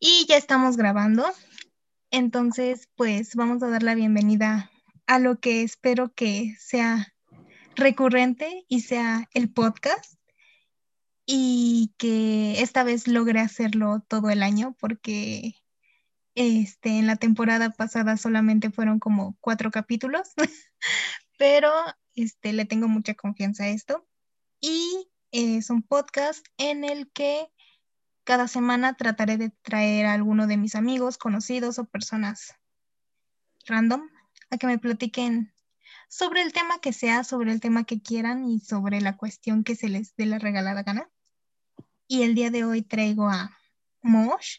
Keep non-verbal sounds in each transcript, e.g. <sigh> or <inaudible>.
Y ya estamos grabando. Entonces, pues vamos a dar la bienvenida a lo que espero que sea recurrente y sea el podcast y que esta vez logre hacerlo todo el año porque este, en la temporada pasada solamente fueron como cuatro capítulos, <laughs> pero este, le tengo mucha confianza a esto. Y es un podcast en el que cada semana trataré de traer a alguno de mis amigos, conocidos o personas random a que me platiquen sobre el tema que sea, sobre el tema que quieran y sobre la cuestión que se les dé la regalada gana. Y el día de hoy traigo a Mosh,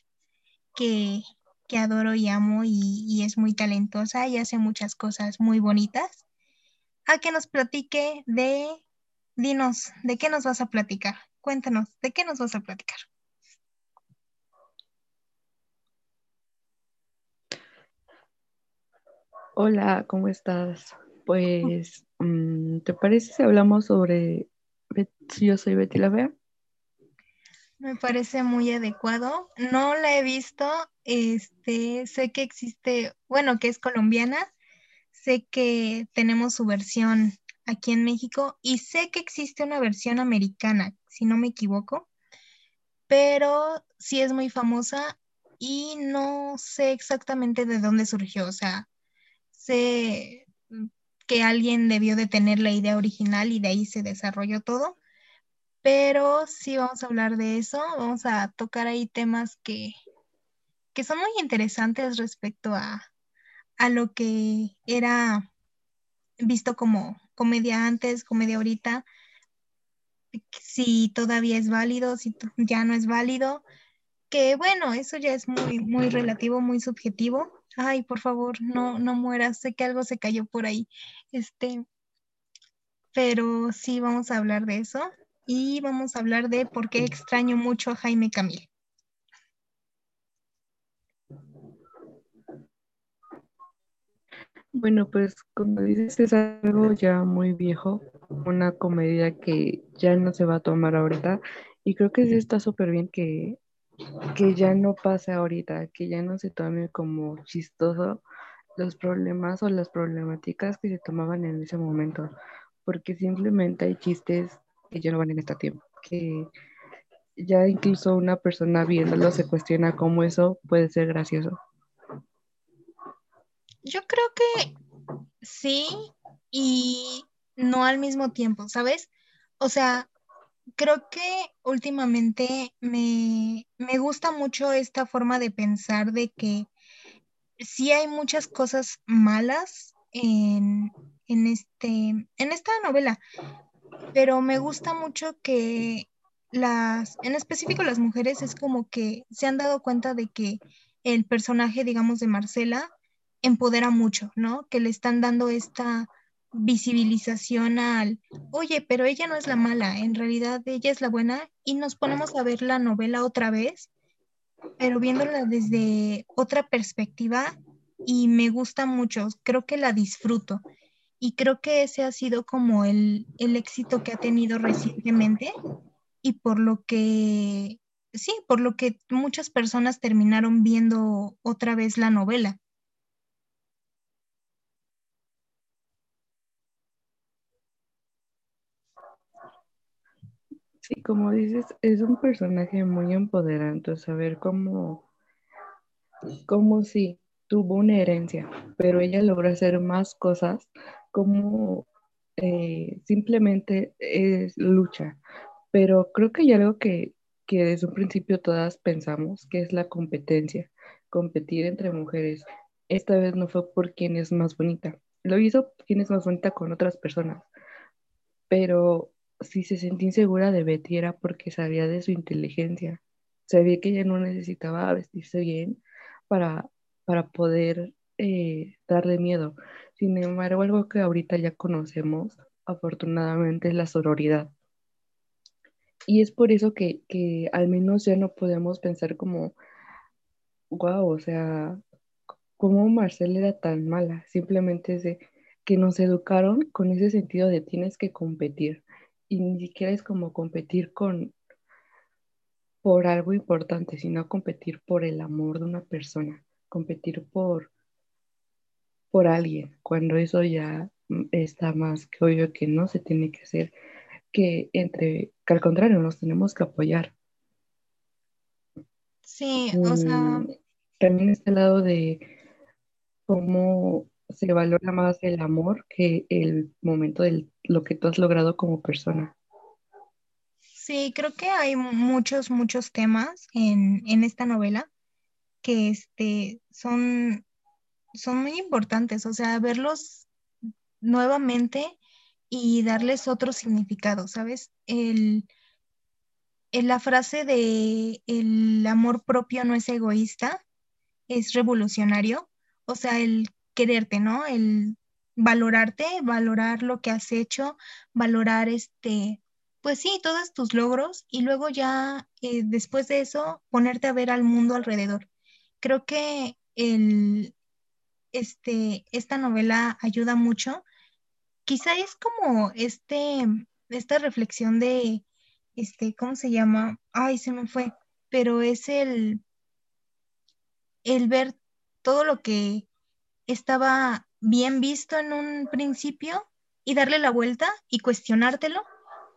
que, que adoro y amo y, y, es muy talentosa y hace muchas cosas muy bonitas, a que nos platique de, dinos, ¿de qué nos vas a platicar? Cuéntanos, ¿de qué nos vas a platicar? Hola, ¿cómo estás? Pues, mm, ¿te parece si hablamos sobre si yo soy Betty la Fea? Me parece muy adecuado. No la he visto. Este, sé que existe, bueno, que es colombiana. Sé que tenemos su versión aquí en México y sé que existe una versión americana, si no me equivoco, pero sí es muy famosa y no sé exactamente de dónde surgió. O sea, sé que alguien debió de tener la idea original y de ahí se desarrolló todo, pero sí vamos a hablar de eso, vamos a tocar ahí temas que, que son muy interesantes respecto a, a lo que era visto como comedia antes, comedia ahorita, si todavía es válido, si ya no es válido, que bueno, eso ya es muy, muy relativo, muy subjetivo, Ay, por favor, no, no mueras. Sé que algo se cayó por ahí. Este, pero sí vamos a hablar de eso y vamos a hablar de por qué extraño mucho a Jaime Camil. Bueno, pues como dices, es algo ya muy viejo, una comedia que ya no se va a tomar ahorita y creo que sí está súper bien que que ya no pase ahorita, que ya no se tome como chistoso los problemas o las problemáticas que se tomaban en ese momento, porque simplemente hay chistes que ya no van en este tiempo, que ya incluso una persona viéndolo se cuestiona cómo eso puede ser gracioso. Yo creo que sí y no al mismo tiempo, ¿sabes? O sea, creo que últimamente me, gusta mucho esta forma de pensar de que sí hay muchas cosas malas en, este, en esta novela, pero me gusta mucho que las, en específico las mujeres, es como que se han dado cuenta de que el personaje, digamos, de Marcela empodera mucho, ¿no? Que le están dando esta visibilización al, oye, pero ella no es la mala, en realidad ella es la buena y nos ponemos a ver la novela otra vez, pero viéndola desde otra perspectiva y me gusta mucho, creo que la disfruto y creo que ese ha sido como el, el éxito que ha tenido recientemente y por lo que, sí, por lo que muchas personas terminaron viendo otra vez la novela. Sí, como dices, es un personaje muy empoderante, saber cómo, cómo sí, tuvo una herencia, pero ella logró hacer más cosas, como eh, simplemente es lucha. Pero creo que hay algo que, que desde un principio todas pensamos, que es la competencia, competir entre mujeres. Esta vez no fue por quién es más bonita, lo hizo quién es más bonita con otras personas, pero si se sentía insegura de Betty era porque sabía de su inteligencia. Sabía que ella no necesitaba vestirse bien para, para poder eh, darle miedo. Sin embargo, algo que ahorita ya conocemos, afortunadamente, es la sororidad. Y es por eso que, que al menos ya no podemos pensar como, wow, o sea, ¿cómo Marcela era tan mala? Simplemente es que nos educaron con ese sentido de tienes que competir y ni siquiera es como competir con, por algo importante, sino competir por el amor de una persona, competir por, por alguien, cuando eso ya está más que obvio que no se tiene que hacer, que entre, que al contrario, nos tenemos que apoyar. Sí, o sea... También este lado de cómo se valora más el amor que el momento de lo que tú has logrado como persona. Sí, creo que hay muchos, muchos temas en, esta novela que este, son, son muy importantes, o sea, verlos nuevamente y darles otro significado, ¿sabes? El, la frase de el amor propio no es egoísta, es revolucionario, o sea, el quererte, ¿no? El valorarte, valorar lo que has hecho, valorar este, pues sí, todos tus logros y luego ya eh, después de eso ponerte a ver al mundo alrededor. Creo que el, este, esta novela ayuda mucho. Quizá es como este, esta reflexión de, este, ¿cómo se llama? Ay, se me fue, pero es el, el ver todo lo que estaba bien visto en un principio y darle la vuelta y cuestionártelo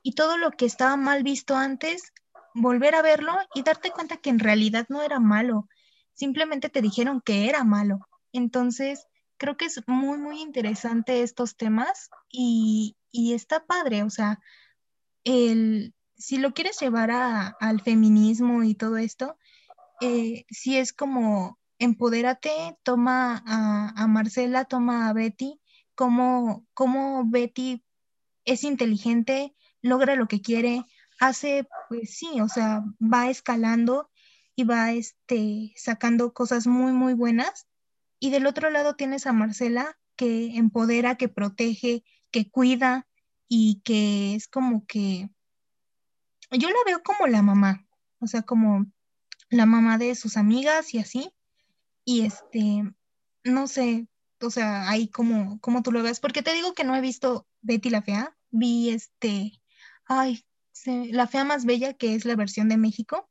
y todo lo que estaba mal visto antes, volver a verlo y darte cuenta que en realidad no era malo, simplemente te dijeron que era malo. Entonces, creo que es muy, muy interesante estos temas y, está padre, o sea, el, si lo quieres llevar al feminismo y todo esto, eh, si es como empodérate, toma a, Marcela, toma a Betty, como, como Betty es inteligente, logra lo que quiere, hace, pues sí, o sea, va escalando y va este, sacando cosas muy, muy buenas. Y del otro lado tienes a Marcela que empodera, que protege, que cuida y que es como que, yo la veo como la mamá, o sea, como la mamá de sus amigas y así. Y este, no sé, o sea, ahí como, como tú lo ves, porque te digo que no he visto Betty la Fea, vi este, ay, la Fea más Bella, que es la versión de México,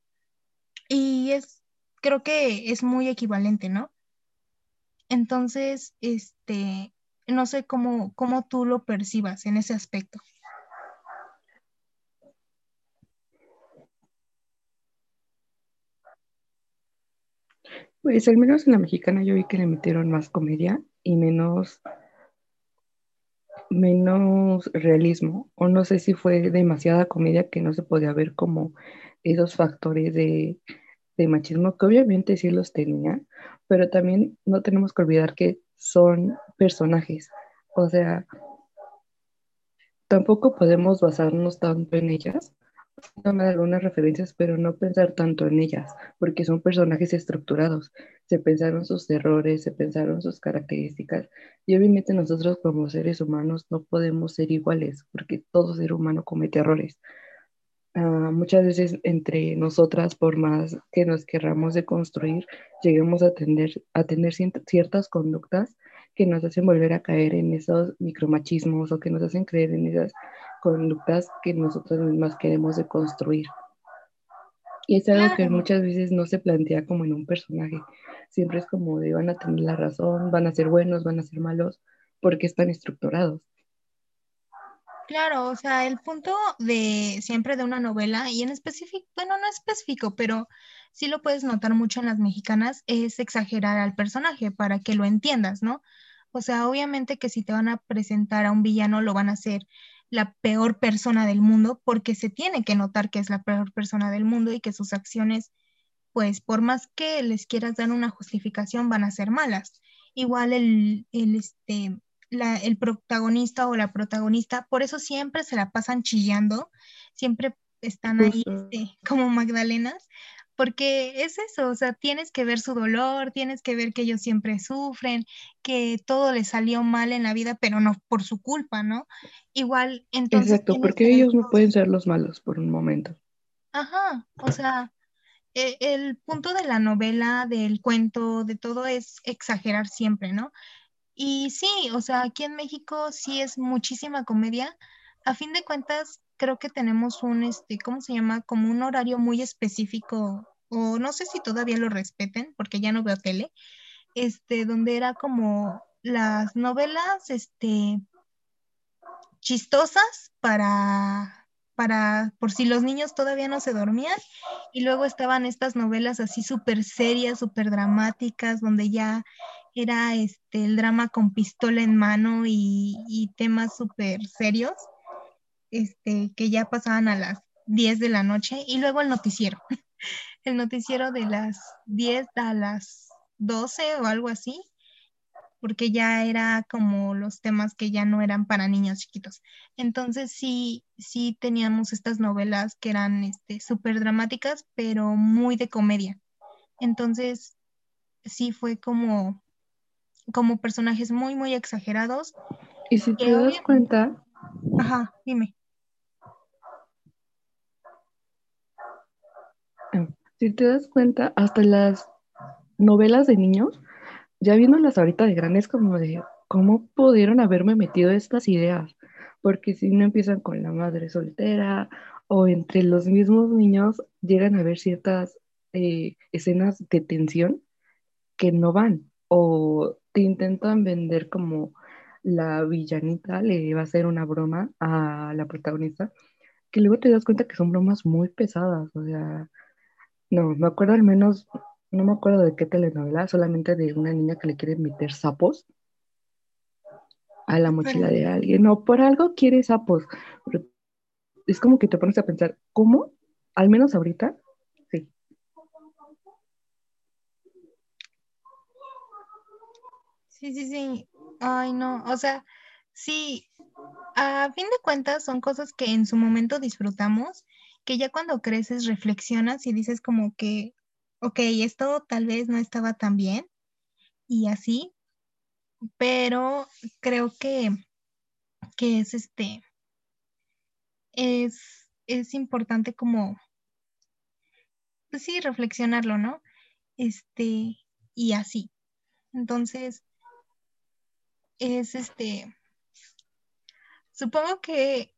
y es, creo que es muy equivalente, ¿no? Entonces, este, no sé cómo, cómo tú lo percibas en ese aspecto. Pues al menos en la mexicana yo vi que le metieron más comedia y menos, menos realismo. O no sé si fue demasiada comedia que no se podía ver como esos factores de, de machismo, que obviamente sí los tenía, pero también no tenemos que olvidar que son personajes. O sea, tampoco podemos basarnos tanto en ellas tomar algunas referencias, pero no pensar tanto en ellas, porque son personajes estructurados. Se pensaron sus errores, se pensaron sus características, y obviamente nosotros como seres humanos no podemos ser iguales, porque todo ser humano comete errores. Uh, muchas veces entre nosotras, por más que nos querramos de construir, lleguemos a tener, a tener ciertas conductas que nos hacen volver a caer en esos micromachismos o que nos hacen creer en esas conductas que nosotros mismas queremos de construir. Y es algo que muchas veces no se plantea como en un personaje. Siempre es como de van a tener la razón, van a ser buenos, van a ser malos, porque están estructurados. Claro, o sea, el punto de siempre de una novela, y en específico, bueno, no específico, pero sí lo puedes notar mucho en las mexicanas, es exagerar al personaje para que lo entiendas, ¿no? O sea, obviamente que si te van a presentar a un villano, lo van a hacer la peor persona del mundo, porque se tiene que notar que es la peor persona del mundo y que sus acciones, pues por más que les quieras dar una justificación, van a ser malas. Igual el, el, este, el protagonista o la protagonista, por eso siempre se la pasan chillando, siempre están ahí este, como Magdalenas, porque es eso, o sea, tienes que ver su dolor, tienes que ver que ellos siempre sufren, que todo les salió mal en la vida, pero no por su culpa, ¿no? Igual, entonces... Exacto, porque ellos no pueden ser los malos por un momento. Ajá, o sea, e, el punto de la novela, del cuento, de todo es exagerar siempre, ¿no? Y sí, o sea, aquí en México sí es muchísima comedia. A fin de cuentas, creo que tenemos un, este, ¿cómo se llama? Como un horario muy específico, o no sé si todavía lo respeten, porque ya no veo tele, este, donde era como las novelas, este, chistosas para, para, por si los niños todavía no se dormían, y luego estaban estas novelas así súper serias, súper dramáticas, donde ya era este, el drama con pistola en mano y, temas súper serios, este, que ya pasaban a las 10 de la noche, y luego el noticiero, <laughs> el noticiero de las 10 a las 12 o algo así, porque ya era como los temas que ya no eran para niños chiquitos. Entonces sí, sí teníamos estas novelas que eran este, súper dramáticas, pero muy de comedia. Entonces sí fue como, como personajes muy, muy exagerados. Y si te das cuenta... Ajá, dime. Si te das cuenta, hasta las novelas de niños ya viéndolas ahorita de grandes, como de cómo pudieron haberme metido estas ideas, porque si no empiezan con la madre soltera o entre los mismos niños llegan a ver ciertas eh, escenas de tensión que no van o te intentan vender como la villanita le va a hacer una broma a la protagonista, que luego te das cuenta que son bromas muy pesadas, o sea, no, me acuerdo al menos no me acuerdo de qué telenovela, solamente de una niña que le quiere meter sapos a la mochila de alguien. No, por algo quiere sapos. es como que te pones a pensar, ¿cómo? Al menos ahorita, sí. Sí, sí, sí. Ay, no. O sea, sí, a fin de cuentas son cosas que en su momento disfrutamos, que ya cuando creces reflexionas y dices como que, ok, esto tal vez no estaba tan bien y así, pero creo que, que es este, es, es importante como, pues sí, reflexionarlo, ¿no? Este, y así. Entonces, es este, supongo que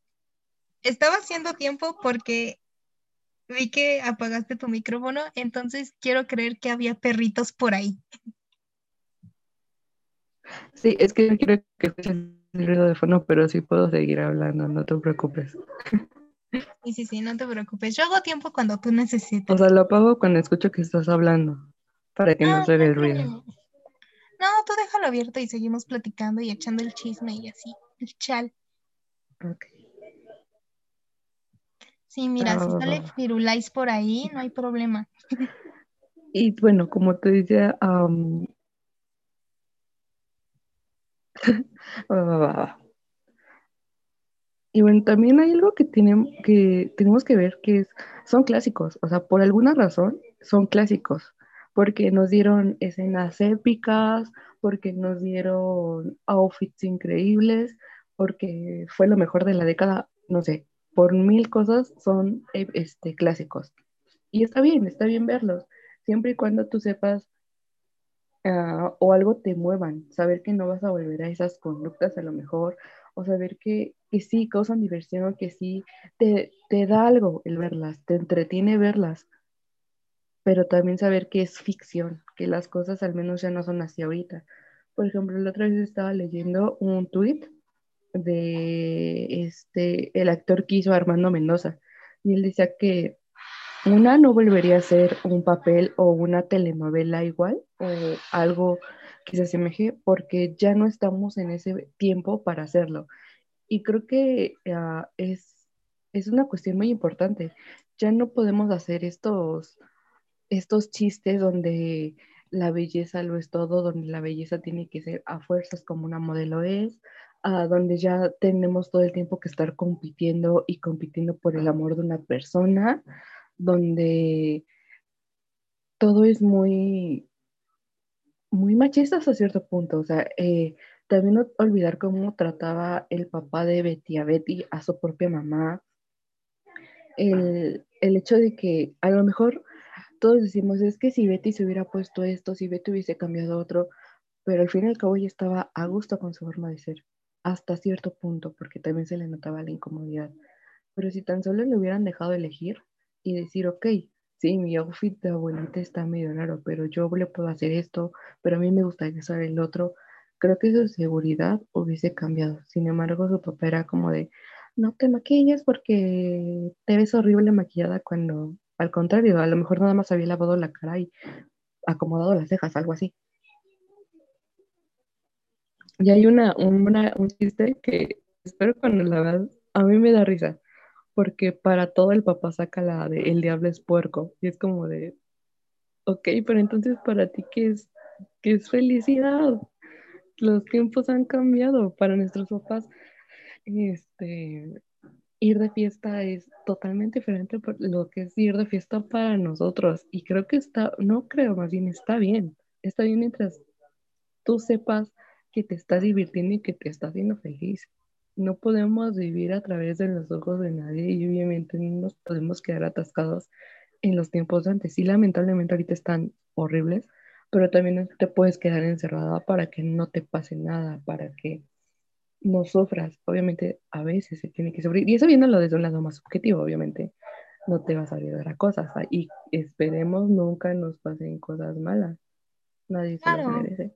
estaba haciendo tiempo porque Vi que apagaste tu micrófono, entonces quiero creer que había perritos por ahí. Sí, es que no quiero que escuchen el ruido de fondo, pero sí puedo seguir hablando, no te preocupes. Sí, sí, sí, no te preocupes. Yo hago tiempo cuando tú necesites. O sea, lo apago cuando escucho que estás hablando, para que no, no se vea el ruido. No, tú déjalo abierto y seguimos platicando y echando el chisme y así, el chal. Ok. Sí, mira, si sale Firulais por ahí, no hay problema. Y bueno, como te decía, <laughs> y bueno, también hay algo que, que tenemos que ver que es, son clásicos, o sea, por alguna razón son clásicos, porque nos dieron escenas épicas, porque nos dieron outfits increíbles, porque fue lo mejor de la década, no sé, por mil cosas son eh, este, clásicos. Y está bien, está bien verlos, siempre y cuando tú sepas ah, o algo te muevan, saber que no vas a volver a esas conductas a lo mejor, o saber que, que sí causan diversión, que sí te, te da algo el verlas, te entretiene verlas, pero también saber que es ficción, que las cosas al menos ya no son así ahorita. Por ejemplo, la otra vez estaba leyendo un tweet de este, el actor que hizo Armando Mendoza. Y él decía que una no volvería a ser un papel o una telenovela igual o algo que se asemeje porque ya no estamos en ese tiempo para hacerlo. Y creo que ah, es, es una cuestión muy importante. Ya no podemos hacer estos, estos chistes donde la belleza lo es todo, donde la belleza tiene que ser a fuerzas como una modelo es, a donde ya tenemos todo el tiempo que estar compitiendo y compitiendo por el amor de una persona, donde todo es muy, muy machista hasta cierto punto. O sea, eh, también no olvidar cómo trataba el papá de Betty a Betty, a su propia mamá. El, el hecho de que a lo mejor todos decimos, es que si Betty se hubiera puesto esto, si Betty hubiese cambiado otro, pero al fin y al cabo ella estaba a gusto con su forma de ser hasta cierto punto, porque también se le notaba la incomodidad. Pero si tan solo le hubieran dejado elegir y decir, ok, sí, mi outfit de abuelita está medio raro, pero yo le puedo hacer esto, pero a mí me gusta usar el otro, creo que su seguridad hubiese cambiado. Sin embargo, su papá era como de, no te maquilles porque te ves horrible maquillada cuando, al contrario, a lo mejor nada más había lavado la cara y acomodado las cejas, algo así. Y hay una, un chiste que espero cuando la veas, a mí me da risa, porque para todo el papá saca la de el diablo es puerco, y es como de, ok, pero entonces para ti, ¿qué es, qué es felicidad? Los tiempos han cambiado para nuestros papás. Este, ir de fiesta es totalmente diferente por lo que es ir de fiesta para nosotros. Y creo que está, no creo, más bien está bien. Está bien mientras tú sepas que te estás divirtiendo y que te estás haciendo feliz. No podemos vivir a través de los ojos de nadie y obviamente no nos podemos quedar atascados en los tiempos de antes. Sí, lamentablemente ahorita están horribles, pero también te puedes quedar encerrada para que no te pase nada, para que no sufras. Obviamente a veces se tiene que sufrir. Y eso viéndolo desde un lado más objetivo, obviamente no te vas a olvidar a cosas. Y esperemos nunca nos pasen cosas malas. Nadie se lo merece.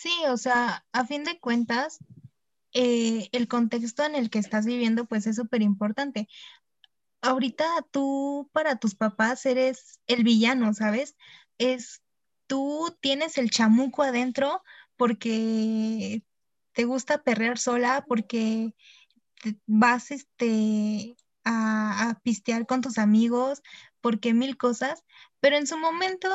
Sí, o sea, a fin de cuentas, eh, el contexto en el que estás viviendo, pues es súper importante. Ahorita tú para tus papás eres el villano, ¿sabes? Es tú tienes el chamuco adentro porque te gusta perrear sola, porque vas este, a, a pistear con tus amigos, porque mil cosas, pero en su momento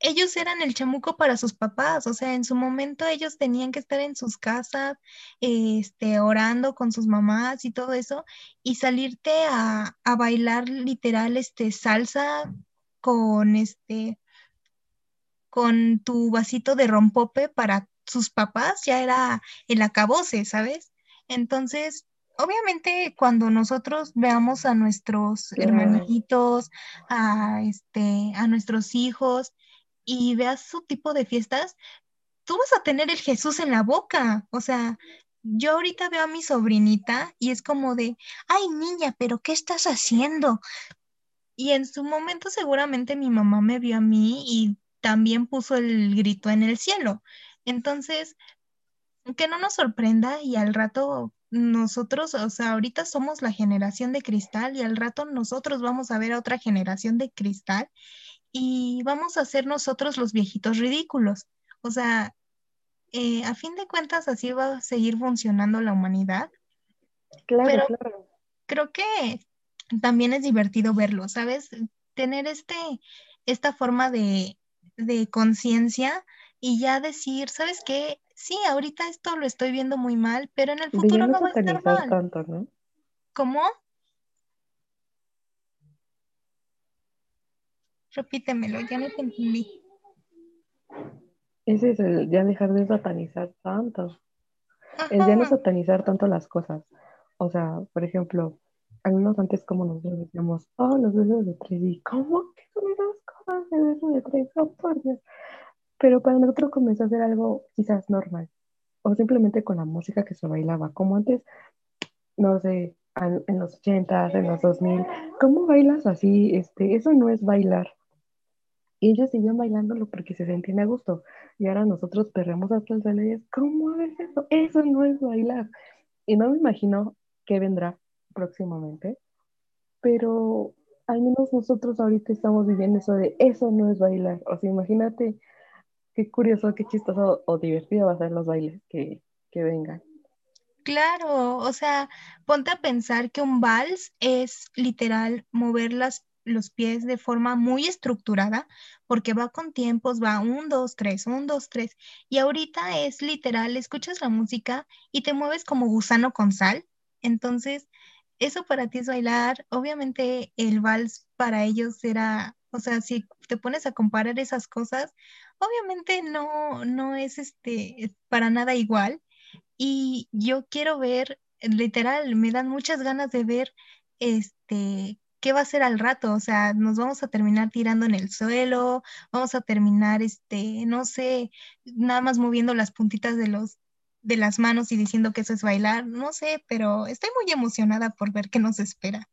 ellos eran el chamuco para sus papás, o sea, en su momento ellos tenían que estar en sus casas, este, orando con sus mamás y todo eso, y salirte a, a bailar literal, este, salsa con este, con tu vasito de rompope para sus papás, ya era el acabose, ¿sabes? Entonces, obviamente cuando nosotros veamos a nuestros hermanitos, a este, a nuestros hijos, y veas su tipo de fiestas, tú vas a tener el Jesús en la boca. O sea, yo ahorita veo a mi sobrinita y es como de, ay niña, pero ¿qué estás haciendo? Y en su momento seguramente mi mamá me vio a mí y también puso el grito en el cielo. Entonces, que no nos sorprenda y al rato nosotros, o sea, ahorita somos la generación de cristal y al rato nosotros vamos a ver a otra generación de cristal y vamos a ser nosotros los viejitos ridículos. O sea, eh, a fin de cuentas así va a seguir funcionando la humanidad. Claro, claro. Creo que también es divertido verlo, ¿sabes? Tener este, esta forma de, de conciencia y ya decir, ¿sabes qué? Sí, ahorita esto lo estoy viendo muy mal, pero en el futuro no va a estar mal. Tanto, ¿no? ¿Cómo? Repítemelo, ya no te entendí. Ese es el ya dejar de satanizar tanto. El ya no satanizar tanto las cosas. O sea, por ejemplo, algunos antes como nosotros decíamos, oh, los besos de tres, y ¿cómo que son esas cosas de besos de tres? Oh, por Dios. Pero para nosotros comenzó a ser algo quizás normal. O simplemente con la música que se bailaba. Como antes, no sé, en los 80, en los 2000, ¿cómo bailas así? Este, eso no es bailar. Y ellos siguen bailándolo porque se sentían a gusto. Y ahora nosotros perremos hasta el suelo y es, ¿cómo ves eso? Eso no es bailar. Y no me imagino qué vendrá próximamente, pero al menos nosotros ahorita estamos viviendo eso de, eso no es bailar. O sea, imagínate qué curioso, qué chistoso o divertido va a ser los bailes que, que vengan. Claro, o sea, ponte a pensar que un vals es literal mover las los pies de forma muy estructurada, porque va con tiempos, va un, dos, tres, un, dos, tres, y ahorita es literal, escuchas la música y te mueves como gusano con sal. Entonces, eso para ti es bailar. Obviamente el vals para ellos era, o sea, si te pones a comparar esas cosas, obviamente no, no es este, para nada igual. Y yo quiero ver, literal, me dan muchas ganas de ver este ¿qué va a ser al rato? O sea, nos vamos a terminar tirando en el suelo, vamos a terminar, este, no sé, nada más moviendo las puntitas de los, de las manos y diciendo que eso es bailar, no sé, pero estoy muy emocionada por ver qué nos espera.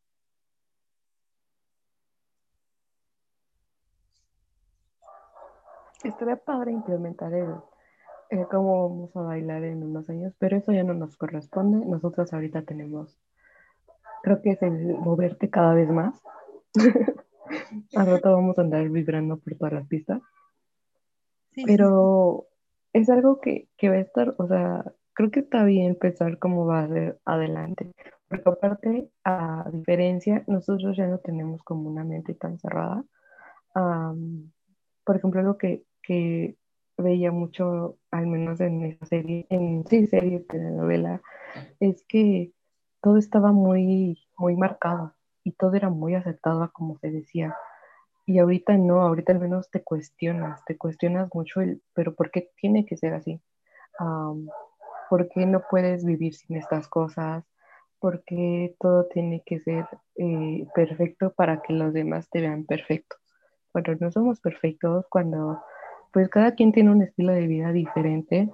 Estaría padre implementar el, cómo vamos a bailar en unos años, pero eso ya no nos corresponde. Nosotros ahorita tenemos, creo que es el moverte cada vez más. <laughs> Al rato vamos a andar vibrando por todas las pistas. pero es algo que, que va a estar, o sea, creo que está bien pensar cómo va a ser adelante. Porque aparte, a diferencia, nosotros ya no tenemos como una mente tan cerrada. por ejemplo, algo que, que veía mucho, al menos en esa serie, en sí, serie, telenovela, es que todo estaba muy, muy marcado y todo era muy aceptado como se decía. Y ahorita no, ahorita al menos te cuestionas, te cuestionas mucho el, pero ¿por qué tiene que ser así? ¿Por qué no puedes vivir sin estas cosas? ¿Por qué todo tiene que ser eh, perfecto para que los demás te vean perfecto? Bueno, no somos perfectos cuando pues cada quien tiene un estilo de vida diferente,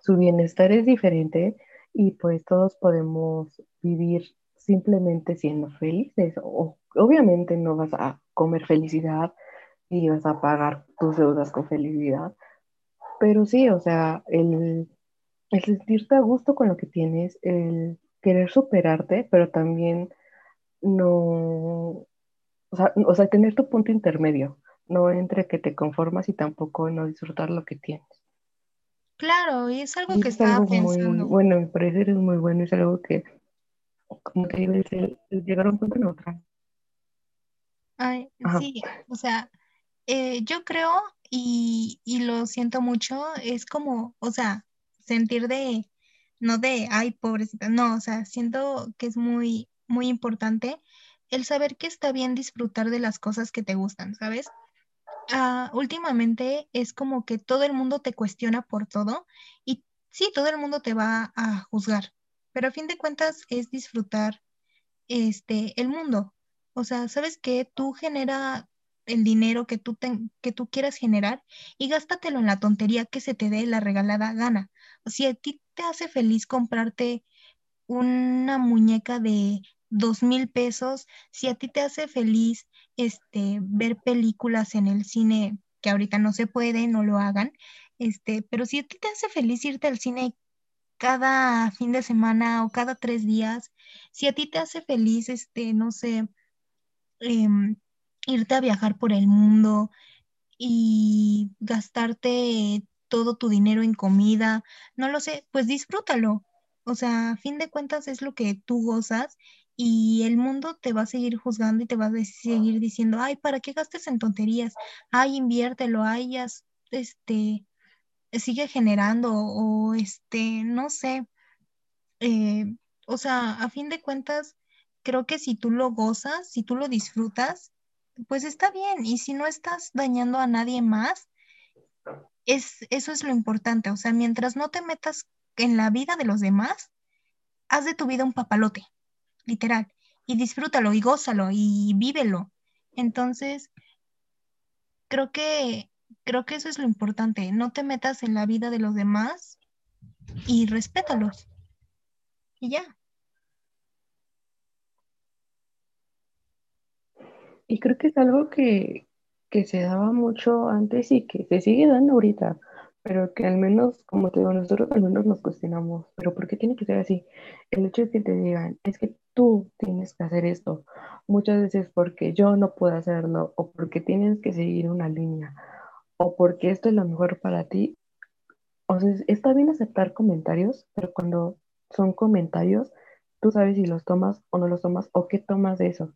su bienestar es diferente y pues todos podemos vivir simplemente siendo felices. O, obviamente no vas a comer felicidad y vas a pagar tus deudas con felicidad, pero sí, o sea, el, el sentirte a gusto con lo que tienes, el querer superarte, pero también no, o sea, o sea, tener tu punto intermedio no entre que te conformas y tampoco no disfrutar lo que tienes. Claro, y es algo que estaba pensando. Muy, bueno, mi parecer es muy bueno, es algo que, como te digo, es llegar a un punto neutral. Ay, sí, o sea, eh, yo creo y, y lo siento mucho, es como, o sea, sentir de, no de, ay, pobrecita, no, o sea, siento que es muy, muy importante el saber que está bien disfrutar de las cosas que te gustan, ¿sabes? Ah, últimamente es como que todo el mundo te cuestiona por todo y sí, todo el mundo te va a juzgar, pero a fin de cuentas es disfrutar este el mundo. O sea, ¿sabes que Tú genera el dinero que tú, que tú quieras generar y gástatelo en la tontería que se te dé la regalada gana. Si a ti te hace feliz comprarte una muñeca de dos mil pesos, si a ti te hace feliz este, ver películas en el cine, que ahorita no se puede, no lo hagan, este, pero si a ti te hace feliz irte al cine cada fin de semana o cada tres días, si a ti te hace feliz, este, no sé, em, irte a viajar por el mundo y gastarte todo tu dinero en comida, no lo sé, pues disfrútalo. O sea, a fin de cuentas es lo que tú gozas y el mundo te va a seguir juzgando y te va a seguir diciendo, ay, ¿para qué gastes en tonterías? Ay, inviértelo, ay, ya, este, sigue generando o, este, no sé. Eh, o sea, a fin de cuentas, creo que si tú lo gozas, si tú lo disfrutas, pues está bien. Y si no estás dañando a nadie más, es, eso es lo importante. O sea, mientras no te metas en la vida de los demás, haz de tu vida un papalote literal, y disfrútalo y gózalo y vívelo. Entonces, creo que, creo que eso es lo importante, no te metas en la vida de los demás y respétalos. Y ya. Y creo que es algo que, que se daba mucho antes y que se sigue dando ahorita pero que al menos, como te digo, nosotros al menos nos cuestionamos, pero ¿por qué tiene que ser así? El hecho de que te digan, es que tú tienes que hacer esto, muchas veces porque yo no puedo hacerlo, o porque tienes que seguir una línea, o porque esto es lo mejor para ti. O sea, está bien aceptar comentarios, pero cuando son comentarios, tú sabes si los tomas o no los tomas, o qué tomas de eso.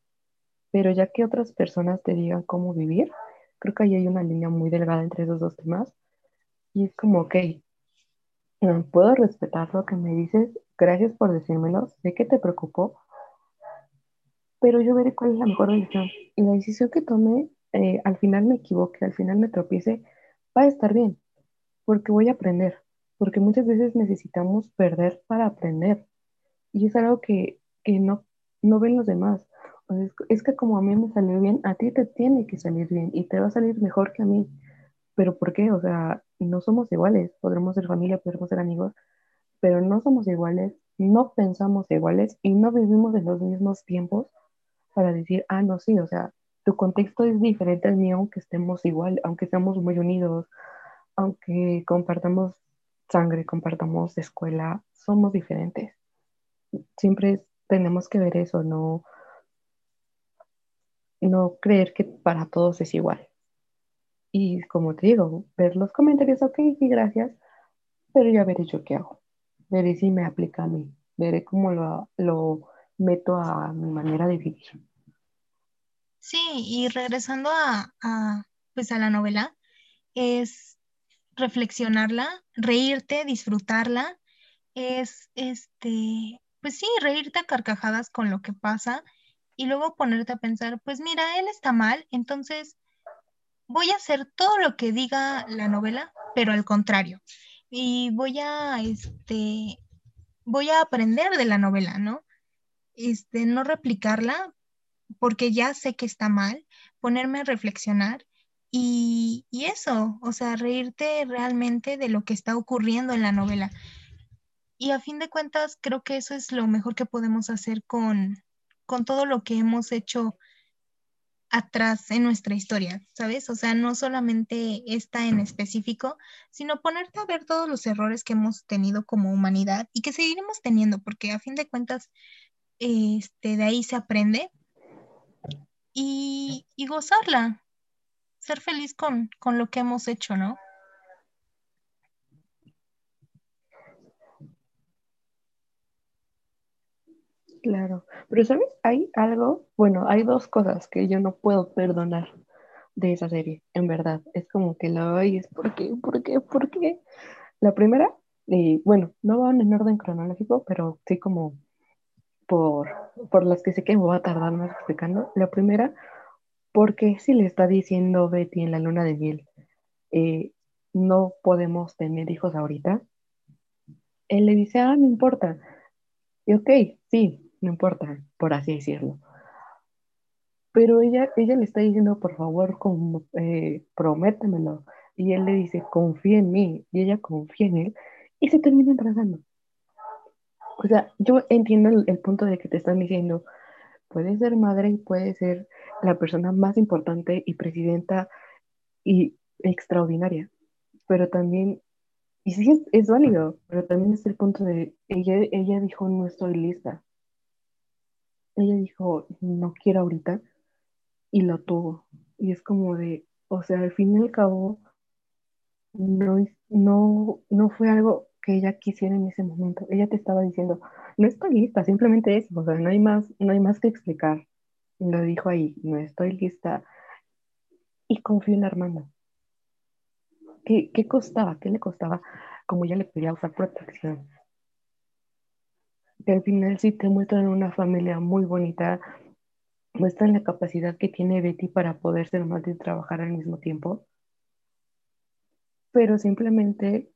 Pero ya que otras personas te digan cómo vivir, creo que ahí hay una línea muy delgada entre esos dos temas y es como, ok, puedo respetar lo que me dices, gracias por decírmelo, sé que te preocupó, pero yo veré cuál es la mejor decisión. Y la decisión que tome, eh, al final me equivoque, al final me tropiece, va a estar bien, porque voy a aprender, porque muchas veces necesitamos perder para aprender. Y es algo que, que no, no ven los demás. es, es que como a mí me salió bien, a ti te tiene que salir bien y te va a salir mejor que a mí. Pero ¿por qué? O sea, no somos iguales. Podremos ser familia, podremos ser amigos, pero no somos iguales, no pensamos iguales y no vivimos en los mismos tiempos para decir, ah, no, sí, o sea, tu contexto es diferente al mío, aunque estemos igual, aunque estemos muy unidos, aunque compartamos sangre, compartamos escuela, somos diferentes. Siempre tenemos que ver eso, no, no creer que para todos es igual. Y como te digo, ver los comentarios, ok, sí, gracias, pero ya veré yo qué hago. Veré si me aplica a mí, veré cómo lo, lo meto a mi manera de vivir. Sí, y regresando a, a, pues a la novela, es reflexionarla, reírte, disfrutarla, es este, pues sí, reírte a carcajadas con lo que pasa y luego ponerte a pensar, pues mira, él está mal, entonces voy a hacer todo lo que diga la novela, pero al contrario. Y voy a, este, voy a aprender de la novela, ¿no? Este, no replicarla, porque ya sé que está mal, ponerme a reflexionar y, y, eso, o sea, reírte realmente de lo que está ocurriendo en la novela. Y a fin de cuentas, creo que eso es lo mejor que podemos hacer con, con todo lo que hemos hecho atrás en nuestra historia, ¿sabes? O sea, no solamente esta en específico, sino ponerte a ver todos los errores que hemos tenido como humanidad y que seguiremos teniendo, porque a fin de cuentas, este, de ahí se aprende y, y gozarla, ser feliz con, con lo que hemos hecho, ¿no? Claro, pero ¿sabes? Hay algo, bueno, hay dos cosas que yo no puedo perdonar de esa serie, en verdad. Es como que la oyes, ¿por qué? ¿Por qué? ¿Por qué? La primera, y bueno, no van en orden cronológico, pero sí como por, por las que sé que voy a tardar más explicando. La primera, porque si le está diciendo Betty en la luna de miel, eh, no podemos tener hijos ahorita, él le dice, ah, no importa. Y ok, sí, no importa, por así decirlo. Pero ella, ella le está diciendo, por favor, como, eh, prométemelo. Y él le dice, confía en mí. Y ella confía en él. Y se termina embarazando. O sea, yo entiendo el, punto de que te están diciendo, puede ser madre y puede ser la persona más importante y presidenta y extraordinaria. Pero también, y sí es, es válido, pero también es el punto de, ella, ella dijo, no estoy lista ella dijo, no quiero ahorita, y lo tuvo. Y es como de, o sea, al fin y al cabo, no, no, no fue algo que ella quisiera en ese momento. Ella te estaba diciendo, no estoy lista, simplemente eso, o sea, no hay más, no hay más que explicar. Lo dijo ahí, no estoy lista. Y confío en Armando. ¿Qué, ¿Qué costaba? ¿Qué le costaba? Como ella le pedía usar protección que al final sí te muestran una familia muy bonita, muestran la capacidad que tiene Betty para poder ser madre y trabajar al mismo tiempo, pero simplemente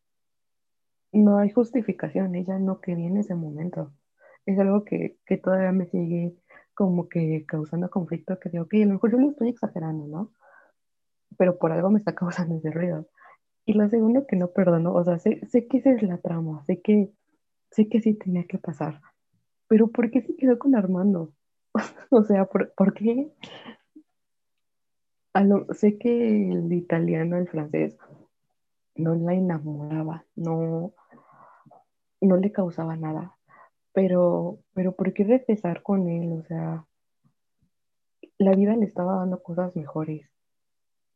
no hay justificación, ella no quería en ese momento. Es algo que, que todavía me sigue como que causando conflicto, que digo, que a lo mejor yo lo estoy exagerando, ¿no? Pero por algo me está <laughs> causando ese ruido. Y lo segundo que no perdono, o sea, sé, sé que esa es la trama, sé que sé que sí tenía que pasar, pero ¿por qué se quedó con Armando? <laughs> o sea, ¿por, ¿por qué? sé que el italiano, el francés, no la enamoraba, no, no le causaba nada, pero, pero ¿por qué regresar con él? O sea, la vida le estaba dando cosas mejores.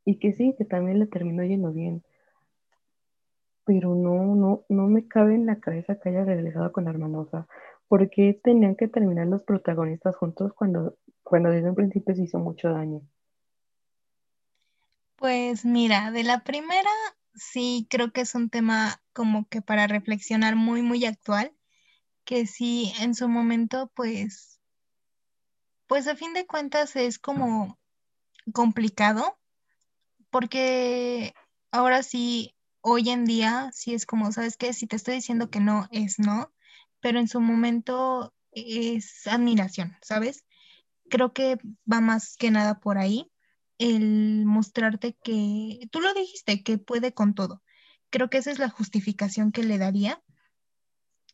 Y que sí, que también le terminó yendo bien pero no, no, no me cabe en la cabeza que haya regresado con la sea, ¿por qué tenían que terminar los protagonistas juntos cuando, cuando desde un principio se hizo mucho daño? Pues mira, de la primera sí creo que es un tema como que para reflexionar muy, muy actual, que sí en su momento pues, pues a fin de cuentas es como complicado, porque ahora sí hoy en día sí es como, ¿sabes qué? Si te estoy diciendo que no, es no, pero en su momento es admiración, ¿sabes? Creo que va más que nada por ahí el mostrarte que, tú lo dijiste, que puede con todo. Creo que esa es la justificación que le daría.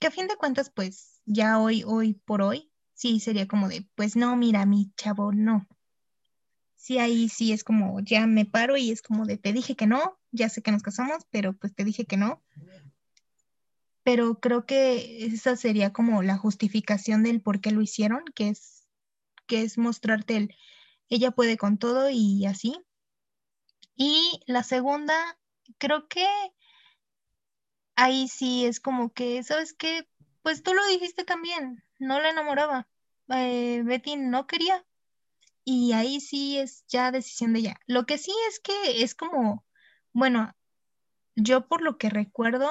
que a fin de cuentas, pues ya hoy, hoy por hoy, sí sería como de, pues no, mira, mi chavo, no. Sí, ahí sí es como, ya me paro y es como de, te dije que no, ya sé que nos casamos, pero pues te dije que no. Pero creo que esa sería como la justificación del por qué lo hicieron, que es, que es mostrarte el, ella puede con todo y así. Y la segunda, creo que ahí sí es como que, ¿sabes qué? Pues tú lo dijiste también, no la enamoraba. Eh, Betty no quería. Y ahí sí es ya decisión de ella. Lo que sí es que es como, bueno, yo por lo que recuerdo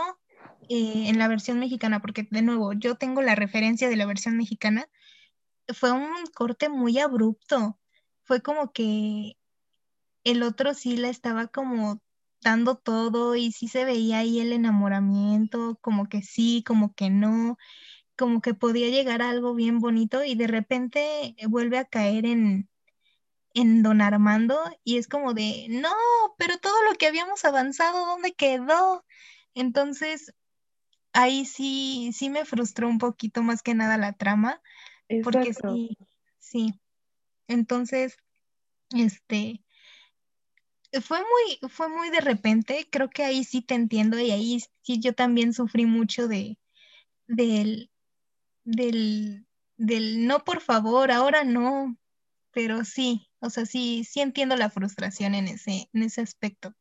eh, en la versión mexicana, porque de nuevo, yo tengo la referencia de la versión mexicana, fue un corte muy abrupto. Fue como que el otro sí la estaba como dando todo y sí se veía ahí el enamoramiento, como que sí, como que no, como que podía llegar a algo bien bonito y de repente vuelve a caer en, en Don Armando y es como de, no, pero todo lo que habíamos avanzado, ¿dónde quedó? Entonces, ahí sí, sí me frustró un poquito más que nada la trama, porque sí, sí. Entonces, este, fue muy, fue muy de repente, creo que ahí sí te entiendo y ahí sí yo también sufrí mucho de, del, del, del no, por favor, ahora no, pero sí, o sea, sí, sí entiendo la frustración en ese, en ese aspecto.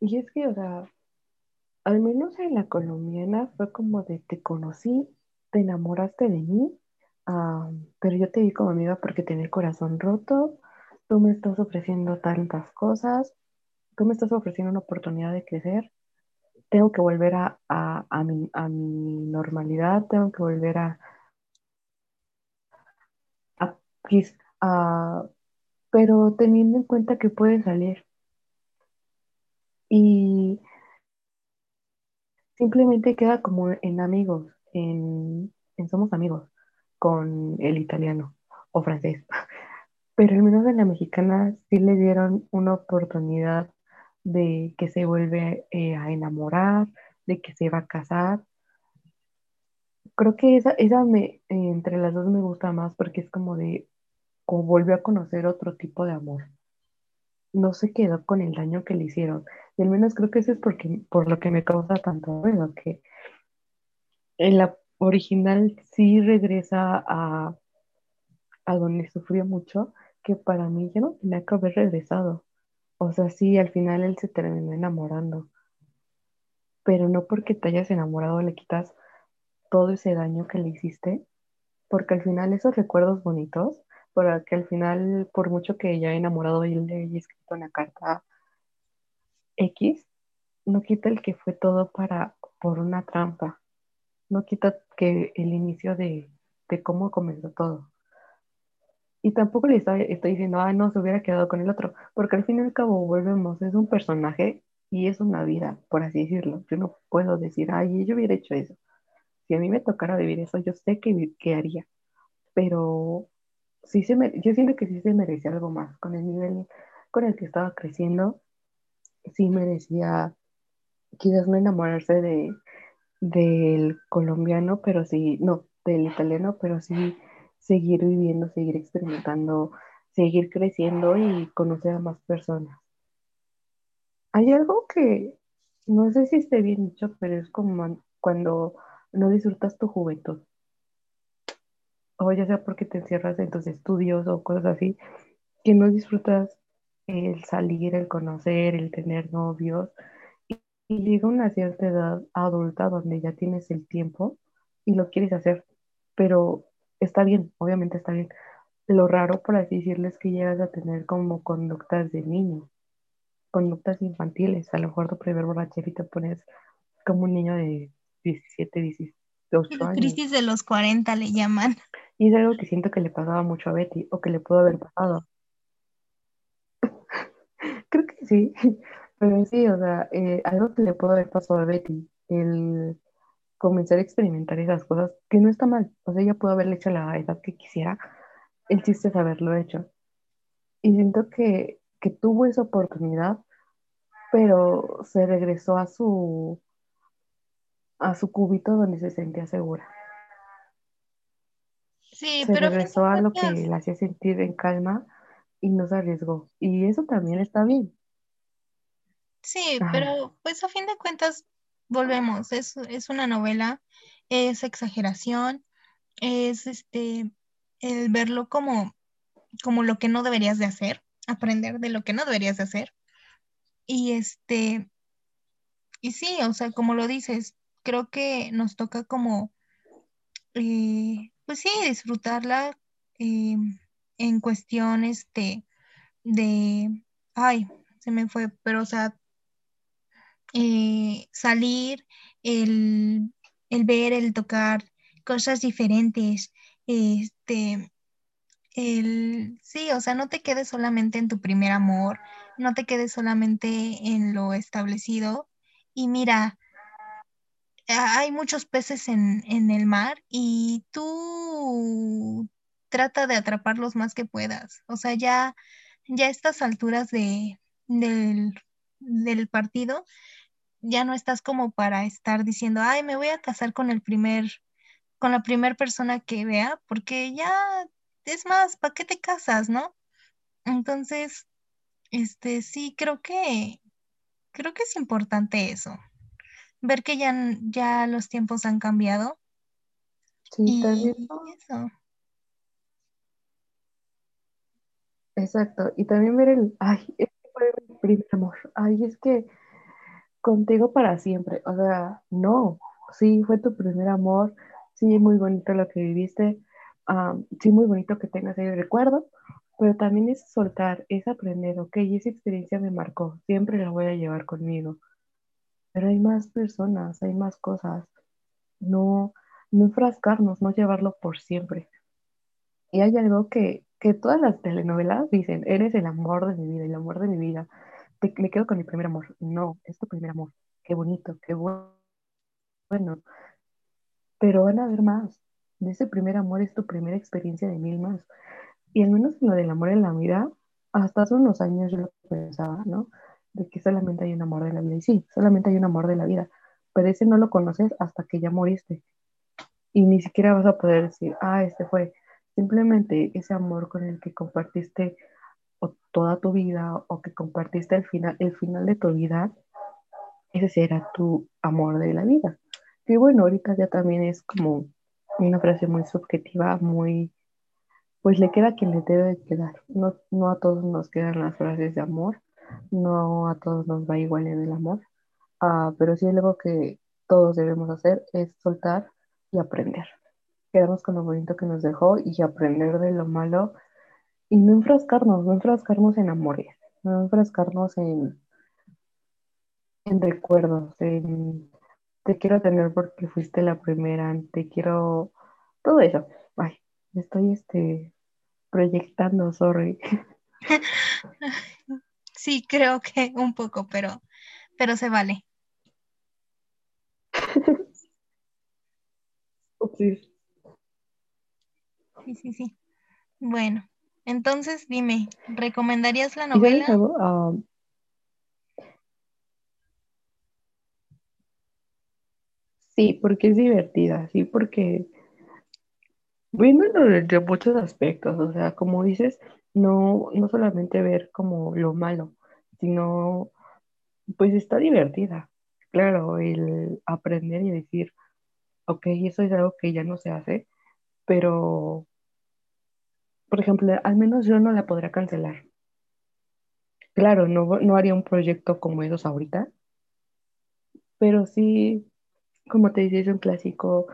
Y es que, o sea, al menos en la colombiana fue como de te conocí, te enamoraste de mí, ah, pero yo te vi como amiga porque tenía el corazón roto, tú me estás ofreciendo tantas cosas, tú me estás ofreciendo una oportunidad de crecer, tengo que volver a, a, a mi, a mi normalidad, tengo que volver a, pero teniendo en cuenta que puede salir. Y simplemente queda como en amigos, en, en somos amigos con el italiano o francés, <laughs> pero al menos en la mexicana sí le dieron una oportunidad de que se vuelve eh, a enamorar, de que se va a casar. Creo que esa, esa me, eh, entre las dos me gusta más porque es como de, como volvió a conocer otro tipo de amor. No se quedó con el daño que le hicieron. Y al menos creo que eso es porque, por lo que me causa tanto ruido, que en la original sí regresa a, a donde sufrió mucho, que para mí ya no tenía que haber regresado. O sea, sí, al final él se terminó enamorando, pero no porque te hayas enamorado le quitas todo ese daño que le hiciste, porque al final esos recuerdos bonitos, porque al final, por mucho que haya enamorado y le haya escrito una carta X, no quita el que fue todo para, por una trampa, no quita que el inicio de, de cómo comenzó todo. Y tampoco le estoy, estoy diciendo, ah, no, se hubiera quedado con el otro, porque al fin y al cabo volvemos, es un personaje y es una vida, por así decirlo. Yo no puedo decir, ay, yo hubiera hecho eso. Si a mí me tocara vivir eso, yo sé que, que haría, pero sí se me, yo siento que sí se merecía algo más. Con el nivel con el que estaba creciendo, sí merecía quizás no enamorarse de, del colombiano, pero sí, no, del italiano, pero sí seguir viviendo, seguir experimentando, seguir creciendo y conocer a más personas. Hay algo que no sé si esté bien dicho, pero es como cuando no disfrutas tu juventud, o ya sea porque te encierras en tus estudios o cosas así, que no disfrutas el salir, el conocer, el tener novios, y, y llega una cierta edad adulta donde ya tienes el tiempo y lo quieres hacer, pero está bien, obviamente está bien. Lo raro, por así decirlo, es que llegas a tener como conductas de niño, conductas infantiles. A lo mejor tu primer borrachera y te pones como un niño de 17, 18 años. Crisis de los 40 le llaman. Y es algo que siento que le pasaba mucho a Betty o que le pudo haber pasado. <laughs> Creo que sí, <laughs> pero sí, o sea, eh, algo que le pudo haber pasado a Betty, el comenzar a experimentar esas cosas, que no está mal. O sea, ella pudo haberle hecho la edad que quisiera, el chiste es haberlo hecho. Y siento que, que tuvo esa oportunidad, pero se regresó a su, a su cubito donde se sentía segura. Sí, Se pero regresó a lo que la hacía sentir en calma y no se arriesgó. Y eso también está bien. sí, Ajá. pero pues a fin de cuentas volvemos, es, es una novela, es exageración, es este el verlo como, como lo que no deberías de hacer, aprender de lo que no deberías de hacer. Y este, y sí, o sea, como lo dices, creo que nos toca como, eh, pues sí, disfrutarla eh, en cuestiones de, de, ay, se me fue, pero o sea, eh, salir, el, el ver, el tocar cosas diferentes, este, el, sí, o sea, no te quedes solamente en tu primer amor, no te quedes solamente en lo establecido. Y mira, hay muchos peces en, en el mar y tú trata de atrapar los más que puedas. O sea, ya, ya a estas alturas de, del, del partido, ya no estás como para estar diciendo, ay, me voy a casar con el primer, con la primera persona que vea, porque ya, es más, ¿para qué te casas, no? Entonces, este, sí, creo que, creo que es importante eso, ver que ya, ya los tiempos han cambiado Sí, también, eso. exacto. Y también ver el, ay, es que fue mi primer amor. Ay, es que contigo para siempre. O sea, no, sí, fue tu primer amor, sí, muy bonito lo que viviste, am, sí, muy bonito que tengas el recuerdo, pero también es soltar, es aprender, ok, esa experiencia me marcó, siempre la voy a llevar conmigo, pero hay más personas, hay más cosas, no, no enfrascarnos, no llevarlo por siempre. Y hay algo que, que todas las telenovelas dicen, eres el amor de mi vida, el amor de mi vida. Me quedo con mi primer amor. No, es tu primer amor. Qué bonito, qué bu- bueno. Pero van a haber más. De ese primer amor es tu primera experiencia de mil más. Y al menos en lo del amor en la vida, hasta hace unos años yo lo pensaba, ¿no? De que solamente hay un amor de la vida. Y sí, solamente hay un amor de la vida. Pero ese no lo conoces hasta que ya moriste. Y ni siquiera vas a poder decir, ah, este fue. Simplemente ese amor con el que compartiste toda tu vida o que compartiste el final, el final de tu vida, ese será tu amor de la vida. Que bueno, ahorita ya también es como una frase muy subjetiva, muy, pues le queda a quien le debe de quedar. No, no a todos nos quedan las frases de amor, no a todos nos va igual en el amor, Ah, pero sí algo que todos debemos hacer es soltar y aprender. Quedarnos con lo bonito que nos dejó y aprender de lo malo y no enfrascarnos, no enfrascarnos en amores, no enfrascarnos en, en recuerdos, en te quiero tener porque fuiste la primera, te quiero, todo eso. Ay, me estoy este, proyectando, sorry. <laughs> Sí, creo que un poco, pero, pero se vale. <laughs> Sí, sí, sí. Bueno, entonces dime, ¿recomendarías la ¿Y novela? Ah, sí, porque es divertida, sí, porque viéndolo desde muchos aspectos, o sea, como dices, no, no solamente ver como lo malo, sino pues está divertida. Claro, el aprender y decir, ok, eso es algo que ya no se hace, pero, por ejemplo, al menos yo no la podría cancelar. Claro, no, no haría un proyecto como esos ahorita, pero sí, como te dice, es un clásico,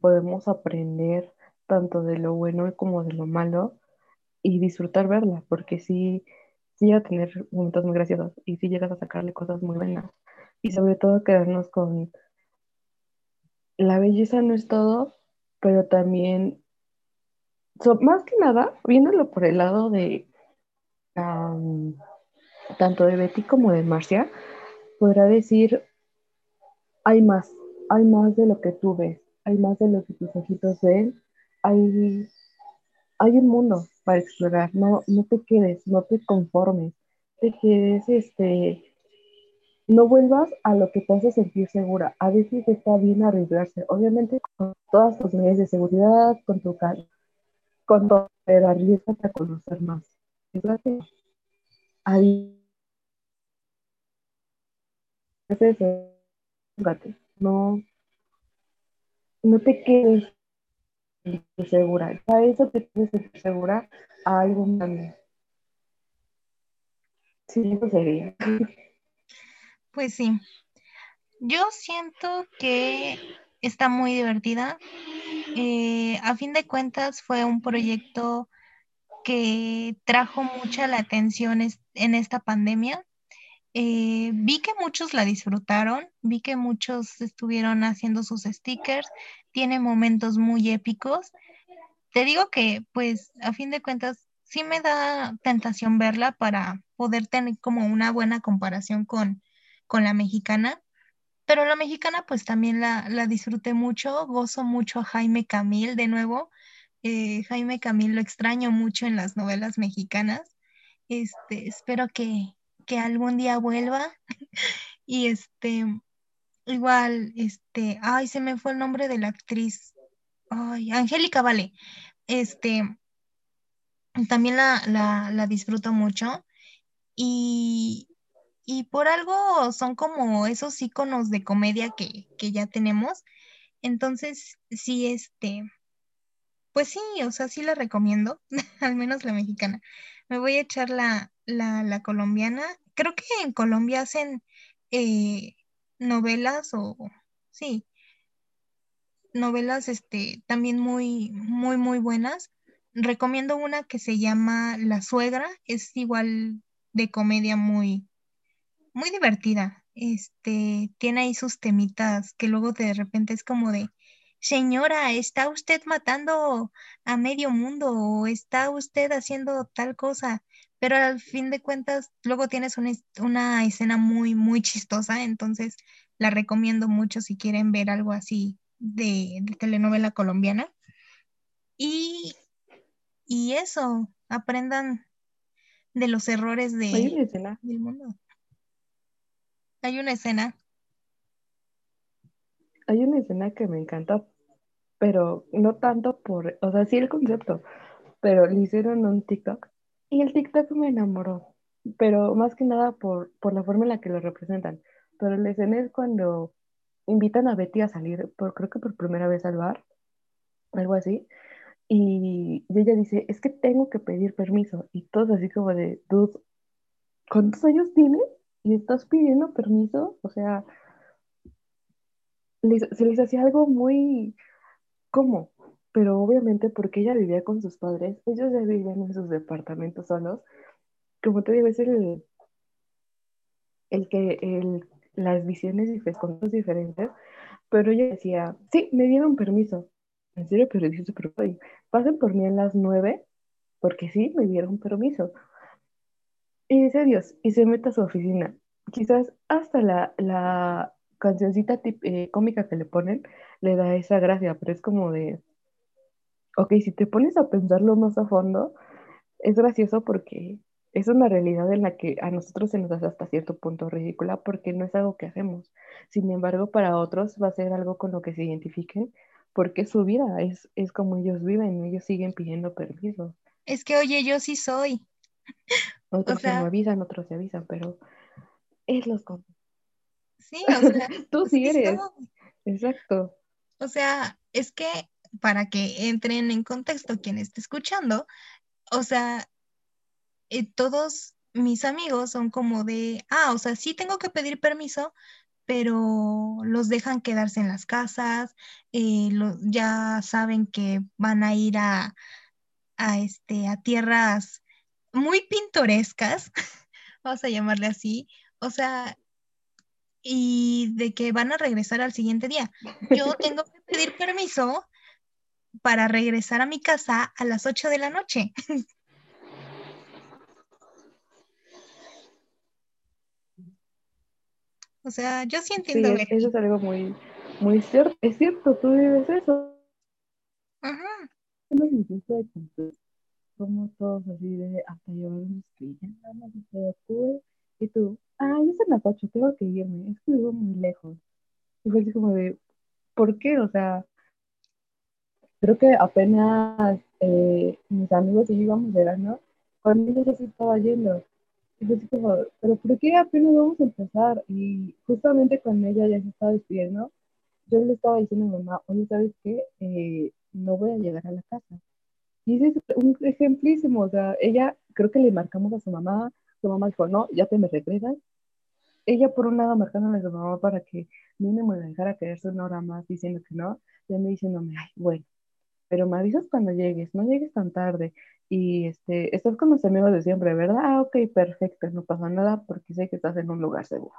podemos aprender tanto de lo bueno como de lo malo y disfrutar verla, porque sí, sí llega a tener momentos muy graciosos y sí llegas a sacarle cosas muy buenas. Y sobre todo quedarnos con la belleza no es todo, pero también, so- más que nada, viéndolo por el lado de tanto de Betty como de Marcia, podrá decir, hay más, hay más de lo que tú ves, hay más de lo que tus ojitos ven, hay, hay un mundo, para explorar, no, no te quedes, no te conformes, te quedes, este, no vuelvas a lo que te hace sentir segura. A veces está bien arriesgarse, obviamente con todas tus medidas de seguridad, con tu con todo, pero arriesgate a conocer más. Arriesgate. No, no te quedes segura. A eso te puedes sentir segura a algo más. Sí, eso sería. Pues sí. Yo siento que está muy divertida. Eh, a fin de cuentas fue un proyecto que trajo mucha la atención en esta pandemia. Eh, vi que muchos la disfrutaron, vi que muchos estuvieron haciendo sus stickers, tiene momentos muy épicos. Te digo que, pues, a fin de cuentas, sí me da tentación verla para poder tener como una buena comparación con, con la mexicana. Pero la mexicana, pues también la, la disfruté mucho, gozo mucho a Jaime Camil de nuevo. Eh, Jaime Camil lo extraño mucho en las novelas mexicanas. Este, espero que, que algún día vuelva. <laughs> y este, igual, este, ay, se me fue el nombre de la actriz. Ay, Angélica Vale. Este, también la, la, la disfruto mucho. Y, y por algo son como esos iconos de comedia que, que ya tenemos. Entonces, sí, este, pues sí, o sea, sí la recomiendo, <laughs> al menos la mexicana. Me voy a echar la, la, la colombiana. Creo que en Colombia hacen eh, novelas o, sí, novelas este, también muy, muy, muy buenas. Recomiendo una que se llama La Suegra, es igual de comedia muy, muy divertida. Este, tiene ahí sus temitas que luego de repente es como de, señora, ¿está usted matando a medio mundo o está usted haciendo tal cosa? Pero al fin de cuentas, luego tienes una, una escena muy, muy chistosa, entonces la recomiendo mucho si quieren ver algo así de, telenovela colombiana. Y, y eso, aprendan de los errores de, del mundo. Hay una escena. Hay una escena que me encanta, pero no tanto por, o sea, sí el concepto, pero le hicieron un TikTok y el TikTok me enamoró, pero más que nada por, por la forma en la que lo representan. Pero la escena es cuando invitan a Betty a salir, por, creo que por primera vez al bar, algo así, y, ella dice, es que tengo que pedir permiso, y todos así como de, ¿cuántos años tienes? Y estás pidiendo permiso, o sea, se les hacía algo muy, ¿cómo? Pero obviamente porque ella vivía con sus padres, ellos ya vivían en sus departamentos solos, como te digo, es el, el que el, las visiones y conceptos diferentes, pero ella decía, sí, me dieron permiso. En serio, pero dice, pero pasen por mí a las nueve, porque sí, me dieron permiso. Y dice Dios, y se mete a su oficina. Quizás hasta la, la cancioncita eh, cómica que le ponen le da esa gracia, pero es como de, ok, si te pones a pensarlo más a fondo, es gracioso porque es una realidad en la que a nosotros se nos hace hasta cierto punto ridícula porque no es algo que hacemos. Sin embargo, para otros va a ser algo con lo que se identifiquen porque su vida es, es como ellos viven, ellos siguen pidiendo permiso. Es que, oye, yo sí soy. Otros se no avisan, otros se avisan, pero es los Sí, o sea, <laughs> tú sí eres. Exacto. O sea, es que para que entren en contexto quien esté escuchando, o sea, eh, todos mis amigos son como de, ah, o sea, sí tengo que pedir permiso, pero los dejan quedarse en las casas, eh, ya saben que van a ir a, a, este, a tierras muy pintorescas, <laughs> vamos a llamarle así, o sea, y de que van a regresar al siguiente día. Yo tengo que pedir permiso para regresar a mi casa a las 8 de la noche. <laughs> o sea, yo sí entiendo. Sí, eso es algo muy, muy cierto. Es cierto, tú vives eso. Ajá. Como todos así de hasta llevar pijamas y todo cool. Y tú, ah, yo soy las 8, tengo que irme, es que vivo muy lejos. Y fue así como de, ¿por qué? O sea, creo que apenas eh, mis amigos y yo íbamos llegando, cuando ella ya se estaba yendo. Y fue así como, ¿pero por qué apenas vamos a empezar? Y justamente cuando ella ya se estaba despidiendo, yo le estaba diciendo a mi mamá, oye, ¿sabes qué? Eh, no voy a llegar a la casa. Y ese es un ejemplísimo, o sea, ella, creo que le marcamos a su mamá, su mamá dijo, no, ya te me regresas. Ella por un lado marcándole a su mamá para que mínimo le dejara quedarse una hora más diciendo que no, ya me diciéndome, ay, bueno, pero me avisas cuando llegues, no llegues tan tarde. Y este, estás con los amigos de siempre, ¿verdad? Ah, ok, perfecto, no pasa nada porque sé que estás en un lugar seguro.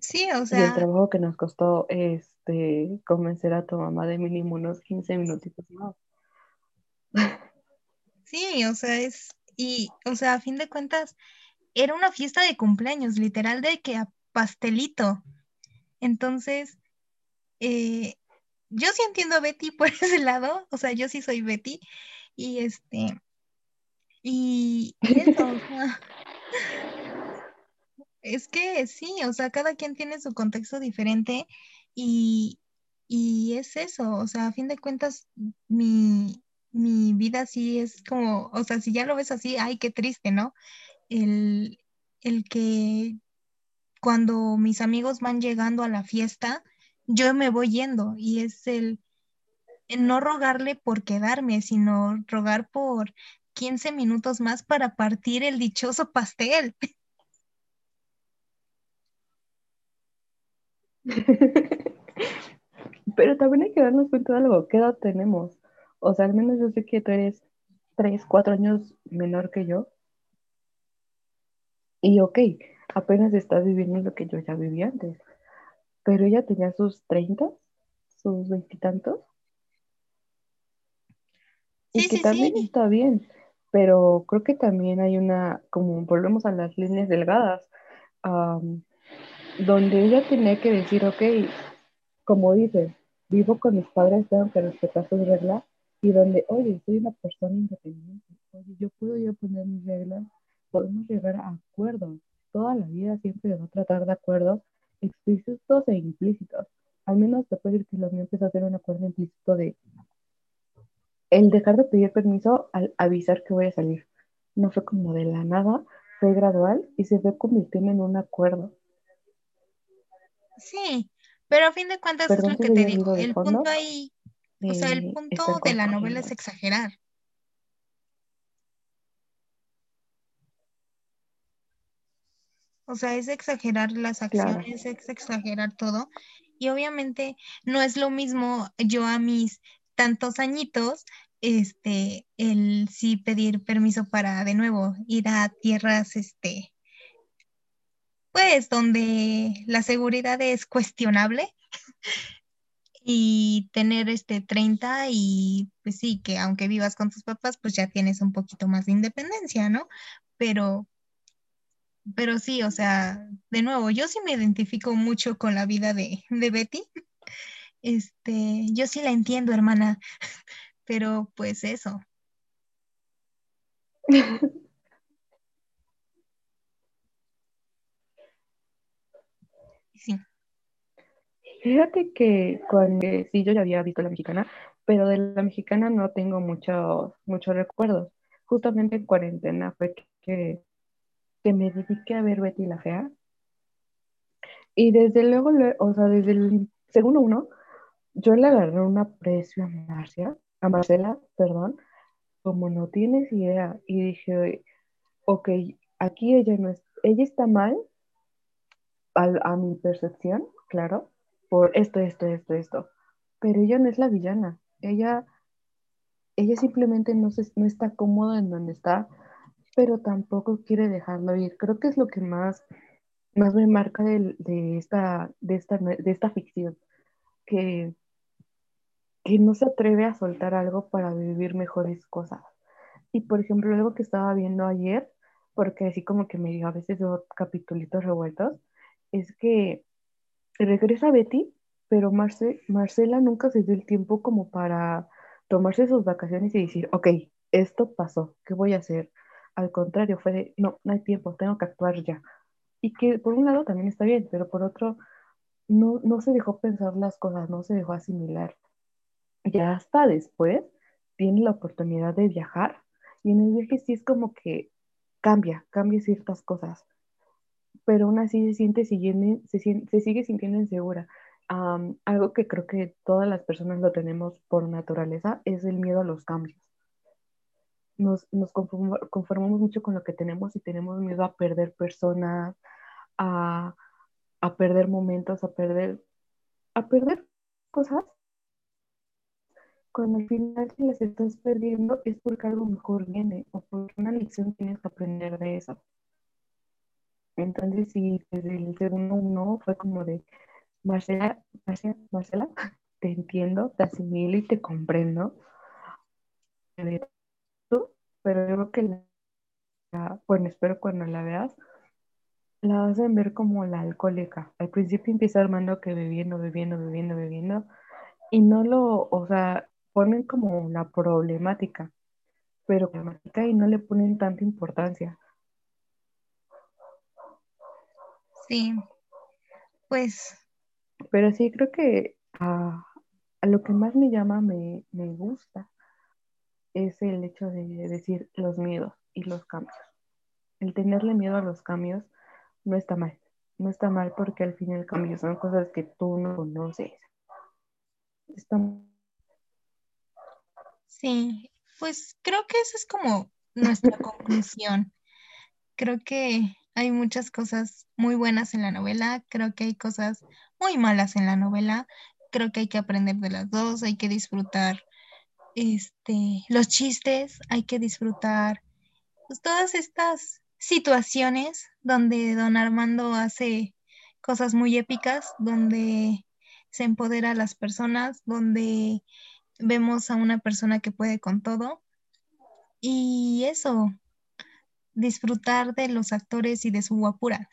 Sí, o Y el sea, trabajo que nos costó este, convencer a tu mamá de mínimo unos 15 minutitos más. sí, o sea, es, y, o sea, a fin de cuentas, era una fiesta de cumpleaños, literal de que a pastelito. Entonces, eh, yo sí entiendo a Betty <laughs> por ese lado, o sea, yo sí soy Betty, y este, y <laughs> eso, o sea, es que sí, o sea, cada quien tiene su contexto diferente y, y es eso, o sea, a fin de cuentas, mi, mi vida sí es como, o sea, si ya lo ves así, ay, qué triste, ¿no? El, el que cuando mis amigos van llegando a la fiesta, yo me voy yendo y es el, no rogarle por quedarme, sino rogar por 15 minutos más para partir el dichoso pastel. <laughs> <laughs> Pero también hay que darnos cuenta de algo, ¿qué edad tenemos? O sea, al menos yo sé que tú eres 3 4 años menor que yo. Y ok, apenas estás viviendo lo que yo ya viví antes. Pero ella tenía sus 30, sus veintitantos, y Sí, que sí, también sí. está bien. Pero creo que también hay una, como volvemos a las líneas delgadas, am, donde ella tenía que decir, ok, como dices, vivo con mis padres, tengo que respetar sus reglas, y donde, oye, soy una persona independiente, oye, yo puedo yo poner mis reglas, podemos llegar a acuerdos. Toda la vida siempre va a tratar de acuerdos explícitos e implícitos. Al menos te puedo decir que lo mío empezó a ser un acuerdo implícito de el dejar de pedir permiso al avisar que voy a salir. No fue como de la nada, fue gradual y se fue convirtiendo en un acuerdo. Sí, pero a fin de cuentas es lo que te digo. El punto ahí, o sea, el punto de la novela es exagerar. O sea, es exagerar las Claro. acciones, es exagerar todo. Y obviamente no es lo mismo yo a mis tantos añitos, este, el sí pedir permiso para de nuevo ir a tierras, este, pues donde la seguridad es cuestionable <laughs> y tener este 30 y pues sí, que aunque vivas con tus papás, pues ya tienes un poquito más de independencia, ¿no? Pero, pero sí, o sea, de nuevo, yo sí me identifico mucho con la vida de, Betty. <laughs> Este, yo sí la entiendo, hermana, <laughs> pero pues eso, sí. Fíjate que cuando sí yo ya había visto la mexicana, pero de la mexicana no tengo muchos muchos recuerdos. Justamente en cuarentena fue que, que me dediqué a ver Betty la Fea. Y desde luego, o sea, desde el segundo uno, yo le agarré un aprecio a Marcia, a Marcela, perdón, como no tienes idea. Y dije, ok, aquí ella no es, ella está mal, al- a, mi percepción, claro, por esto, esto, esto, esto. Pero ella no es la villana. Ella, ella simplemente no, se, no está cómoda en donde está, pero tampoco quiere dejarlo ir. Creo que es lo que más, más me marca de, de esta, de, esta, de esta ficción, que, que no se atreve a soltar algo para vivir mejores cosas. Y por ejemplo, algo que estaba viendo ayer, porque así como que me dio a veces veo capitulitos revueltos, es que regresa Betty, pero Marce, Marcela nunca se dio el tiempo como para tomarse sus vacaciones y decir, ok, esto pasó, ¿qué voy a hacer? Al contrario, fue de, no, no hay tiempo, tengo que actuar ya. Y que por un lado también está bien, pero por otro, no, no se dejó pensar las cosas, no se dejó asimilar. Ya hasta después tiene la oportunidad de viajar y en el viaje sí es como que cambia, cambia ciertas cosas, pero aún así se siente siguiendo, se, se sigue sintiendo insegura. algo que creo que todas las personas lo tenemos por naturaleza es el miedo a los cambios. Nos, nos conformamos mucho con lo que tenemos y tenemos miedo a perder personas, a, a perder momentos, a perder, a perder cosas cuando al final si las estás perdiendo es porque algo mejor viene o porque una lección tienes que aprender de eso. Entonces, sí, desde el segundo uno fue como de, Marcela, Marcela, Marcela, <laughs> te entiendo, te asimilo y te comprendo. Pero yo creo que, la, bueno, espero cuando la veas, la vas a ver como la alcohólica. Al principio empieza Armando que bebiendo, bebiendo, bebiendo, bebiendo, y no lo, o sea, ponen como la problemática, pero problemática y no le ponen tanta importancia. Sí, pues. Pero sí, creo que a, lo que más me llama, me, me gusta, es el hecho de decir los miedos y los cambios. El tenerle miedo a los cambios no está mal. No está mal porque al fin al cambio son cosas que tú no conoces. Está Sí, pues creo que esa es como nuestra conclusión. Creo que hay muchas cosas muy buenas en la novela, creo que hay cosas muy malas en la novela, creo que hay que aprender de las dos, hay que disfrutar este, los chistes, hay que disfrutar pues, todas estas situaciones donde don Armando hace cosas muy épicas, donde se empodera a las personas, donde vemos a una persona que puede con todo. Y eso, disfrutar de los actores y de su guapura.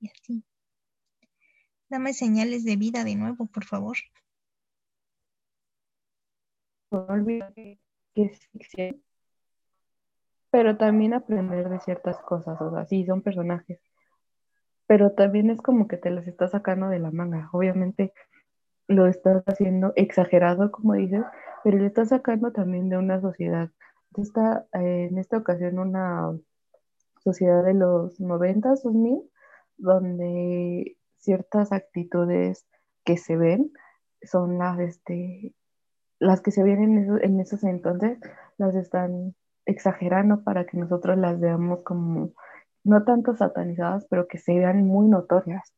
Y así. Dame señales de vida de nuevo, por favor. No olvides que es ficción, pero también aprender de ciertas cosas, o sea, sí, son personajes, pero también es como que te las estás sacando de la manga. Obviamente lo estás haciendo exagerado, como dices, pero le estás sacando también de una sociedad. Está eh, en esta ocasión una sociedad de los 90, 2000, donde ciertas actitudes que se ven son las, este, las que se ven en, en esos entonces, las están exagerando para que nosotros las veamos como no tanto satanizadas, pero que se vean muy notorias.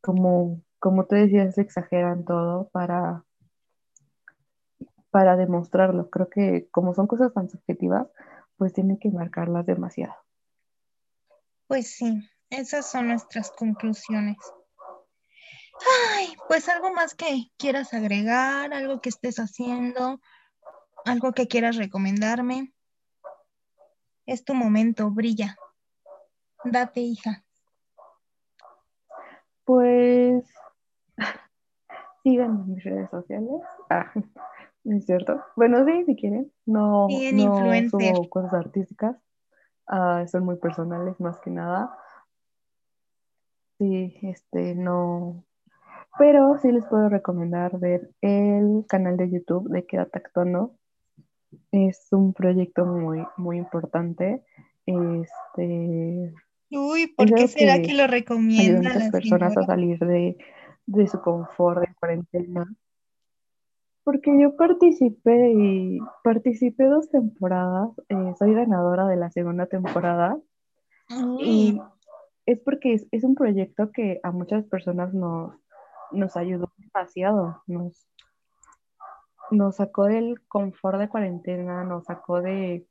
Como, como tú decías, exageran todo para, para demostrarlo. Creo que como son cosas tan subjetivas, pues tienen que marcarlas demasiado. Pues sí, esas son nuestras conclusiones. Ay, pues algo más que quieras agregar, algo que estés haciendo, algo que quieras recomendarme. Es tu momento, brilla. Date, hija. Pues <laughs> sigan en mis redes sociales. <laughs> Ah, ¿no es cierto? Bueno, sí, si quieren. No, no subo cosas artísticas. Ah, son muy personales más que nada. Sí, este, no. Pero sí les puedo recomendar ver el canal de YouTube de Quédate Actuando. Es un proyecto muy, muy importante. Este, Uy, ¿por qué será que, lo recomienda? a las personas a salir de, su confort de cuarentena. Porque yo participé y participé dos temporadas, eh, soy ganadora de la segunda temporada. Y es porque es, un proyecto que a muchas personas nos, nos ayudó demasiado, nos, nos sacó del confort de cuarentena, nos sacó de,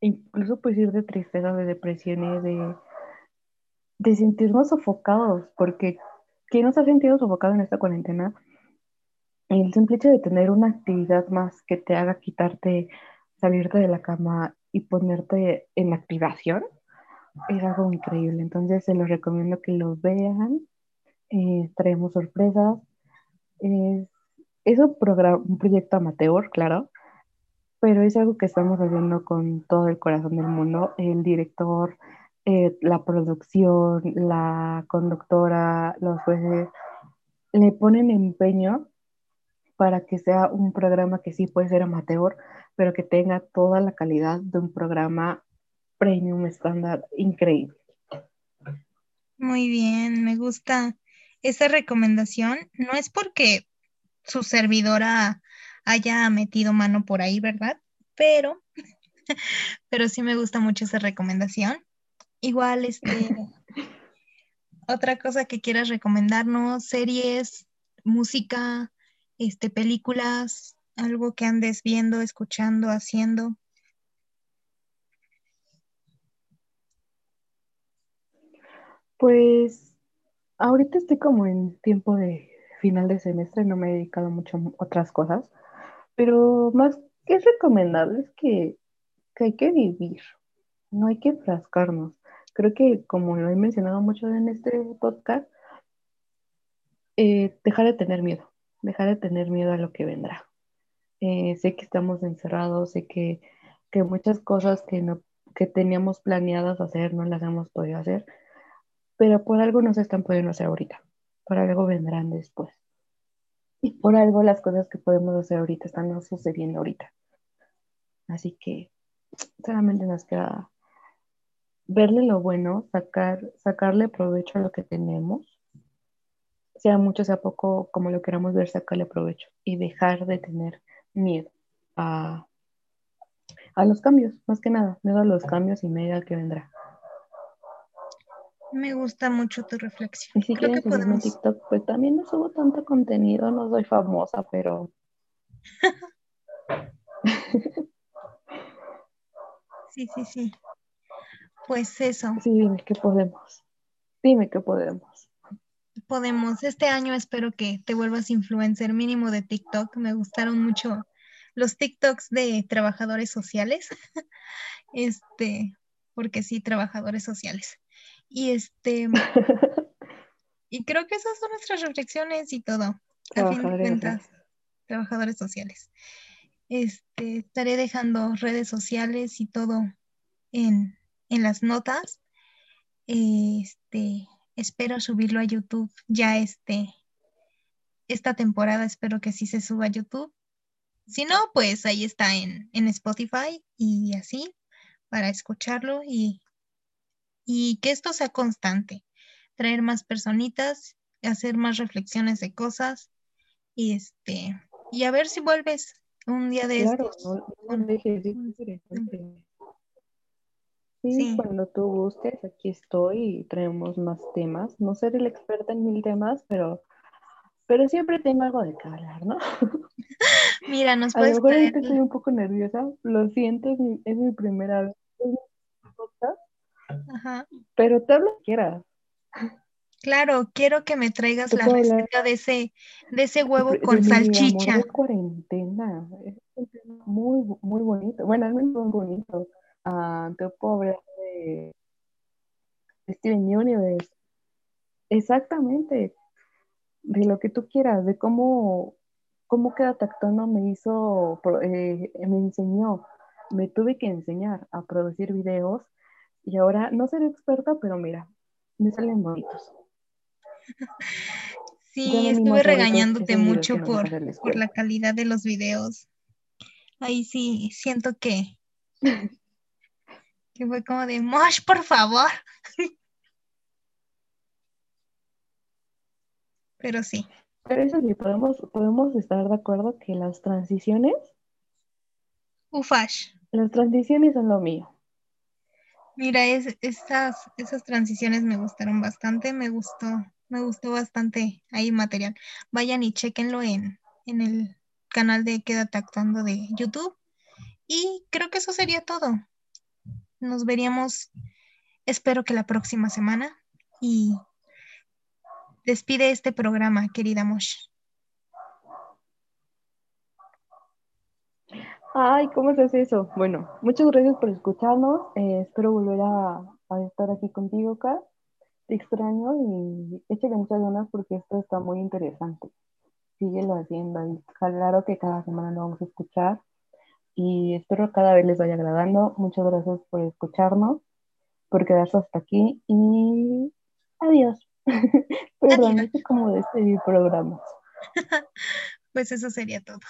incluso pues ir de tristeza, de depresiones, de, de sentirnos sofocados, porque ¿quién nos ha sentido sofocado en esta cuarentena? El simple hecho de tener una actividad más que te haga quitarte, salirte de la cama y ponerte en activación, es algo increíble. Entonces se los recomiendo que los vean. Eh, traemos sorpresas. es un, un proyecto amateur, claro, pero es algo que estamos haciendo con todo el corazón del mundo. El director, eh, la producción, la conductora, los jueces, le ponen empeño para que sea un programa que sí puede ser amateur, pero que tenga toda la calidad de un programa premium estándar increíble. Muy bien, me gusta esa recomendación. No es porque su servidora haya metido mano por ahí, ¿verdad? Pero, <laughs> pero sí me gusta mucho esa recomendación. Igual, este, otra cosa que quieras recomendarnos, series, música, este, películas, algo que andes viendo, escuchando, haciendo. Pues ahorita estoy como en tiempo de final de semestre, no me he dedicado mucho a otras cosas, pero más que es recomendable es que, hay que vivir, no hay que frascarnos. Creo que como lo he mencionado mucho en este podcast, eh, dejar de tener miedo, dejar de tener miedo a lo que vendrá. Eh, sé que estamos encerrados, sé que, que muchas cosas que, no, que teníamos planeadas hacer no las hemos podido hacer, pero por algo no se están pudiendo hacer ahorita, por algo vendrán después. Y por algo las cosas que podemos hacer ahorita están sucediendo ahorita. Así que solamente nos queda verle lo bueno, sacar, sacarle provecho a lo que tenemos, sea mucho, sea poco, como lo queramos ver, sacarle provecho y dejar de tener miedo a, a los cambios, más que nada, miedo a los cambios y miedo al que vendrá. Me gusta mucho tu reflexión. Y si quieren seguirme en TikTok, pues también no subo tanto contenido, no soy famosa, pero... <laughs> sí, sí, sí. Pues eso. Sí, dime que podemos. Dime que podemos. Podemos. Este año espero que te vuelvas influencer mínimo de TikTok. Me gustaron mucho los TikToks de trabajadores sociales. <laughs> este, porque sí, trabajadores sociales. Y este, <laughs> y creo que esas son nuestras reflexiones y todo. A fin de cuentas, trabajadores sociales. Este, estaré dejando redes sociales y todo en, en las notas. Este, espero subirlo a YouTube ya este, esta temporada, espero que sí se suba a YouTube. Si no, pues ahí está en, en Spotify y así para escucharlo y y que esto sea constante, traer más personitas, hacer más reflexiones de cosas y este y a ver si vuelves un día de claro, No, no dejes, Sí, cuando tú gustes, aquí estoy y traemos más temas. No seré el experta en mil temas, pero, pero siempre tengo algo de qué hablar, ¿no? <laughs> Mira, nos puedes. <laughs> A lo mejor estoy un poco nerviosa, lo siento, es mi, es mi primera vez. Pero te lo quieras. Claro, quiero que me traigas la receta de ese, de ese huevo con salchicha. de cuarentena. Es muy, muy bonito. Bueno, es muy bonito. Uh, te puedo hablar de Steven Universe. Exactamente. De lo que tú quieras, de cómo, cómo cada tactono me hizo, eh, me enseñó, me tuve que enseñar a producir videos y ahora no seré experta, pero mira, me salen bonitos. <laughs> Sí, estuve regañándote mucho por, por la calidad de los videos. Ahí sí, siento que, <laughs> que fue como de, Mosh, por favor. <laughs> Pero sí. Pero eso sí, podemos, podemos estar de acuerdo que las transiciones. Ufash. Las transiciones son lo mío. Mira, es, esas, esas transiciones me gustaron bastante, me gustó, me gustó bastante ahí material. Vayan y chequenlo en, en el canal de Quédate Actuando de YouTube. Y creo que eso sería todo. Nos veríamos, espero que la próxima semana. Y despide este programa, querida Mosh. Ay, ¿cómo se hace eso? Bueno, muchas gracias por escucharnos. Eh, espero volver a, estar aquí contigo, Kat. Te extraño y échale muchas ganas porque esto está muy interesante. Síguelo haciendo y claro que cada semana lo vamos a escuchar y espero cada vez les vaya agradando. Muchas gracias por escucharnos, por quedarse hasta aquí y adiós. <laughs> Perdón, no sé cómo despedir programas. <laughs> pues eso sería todo.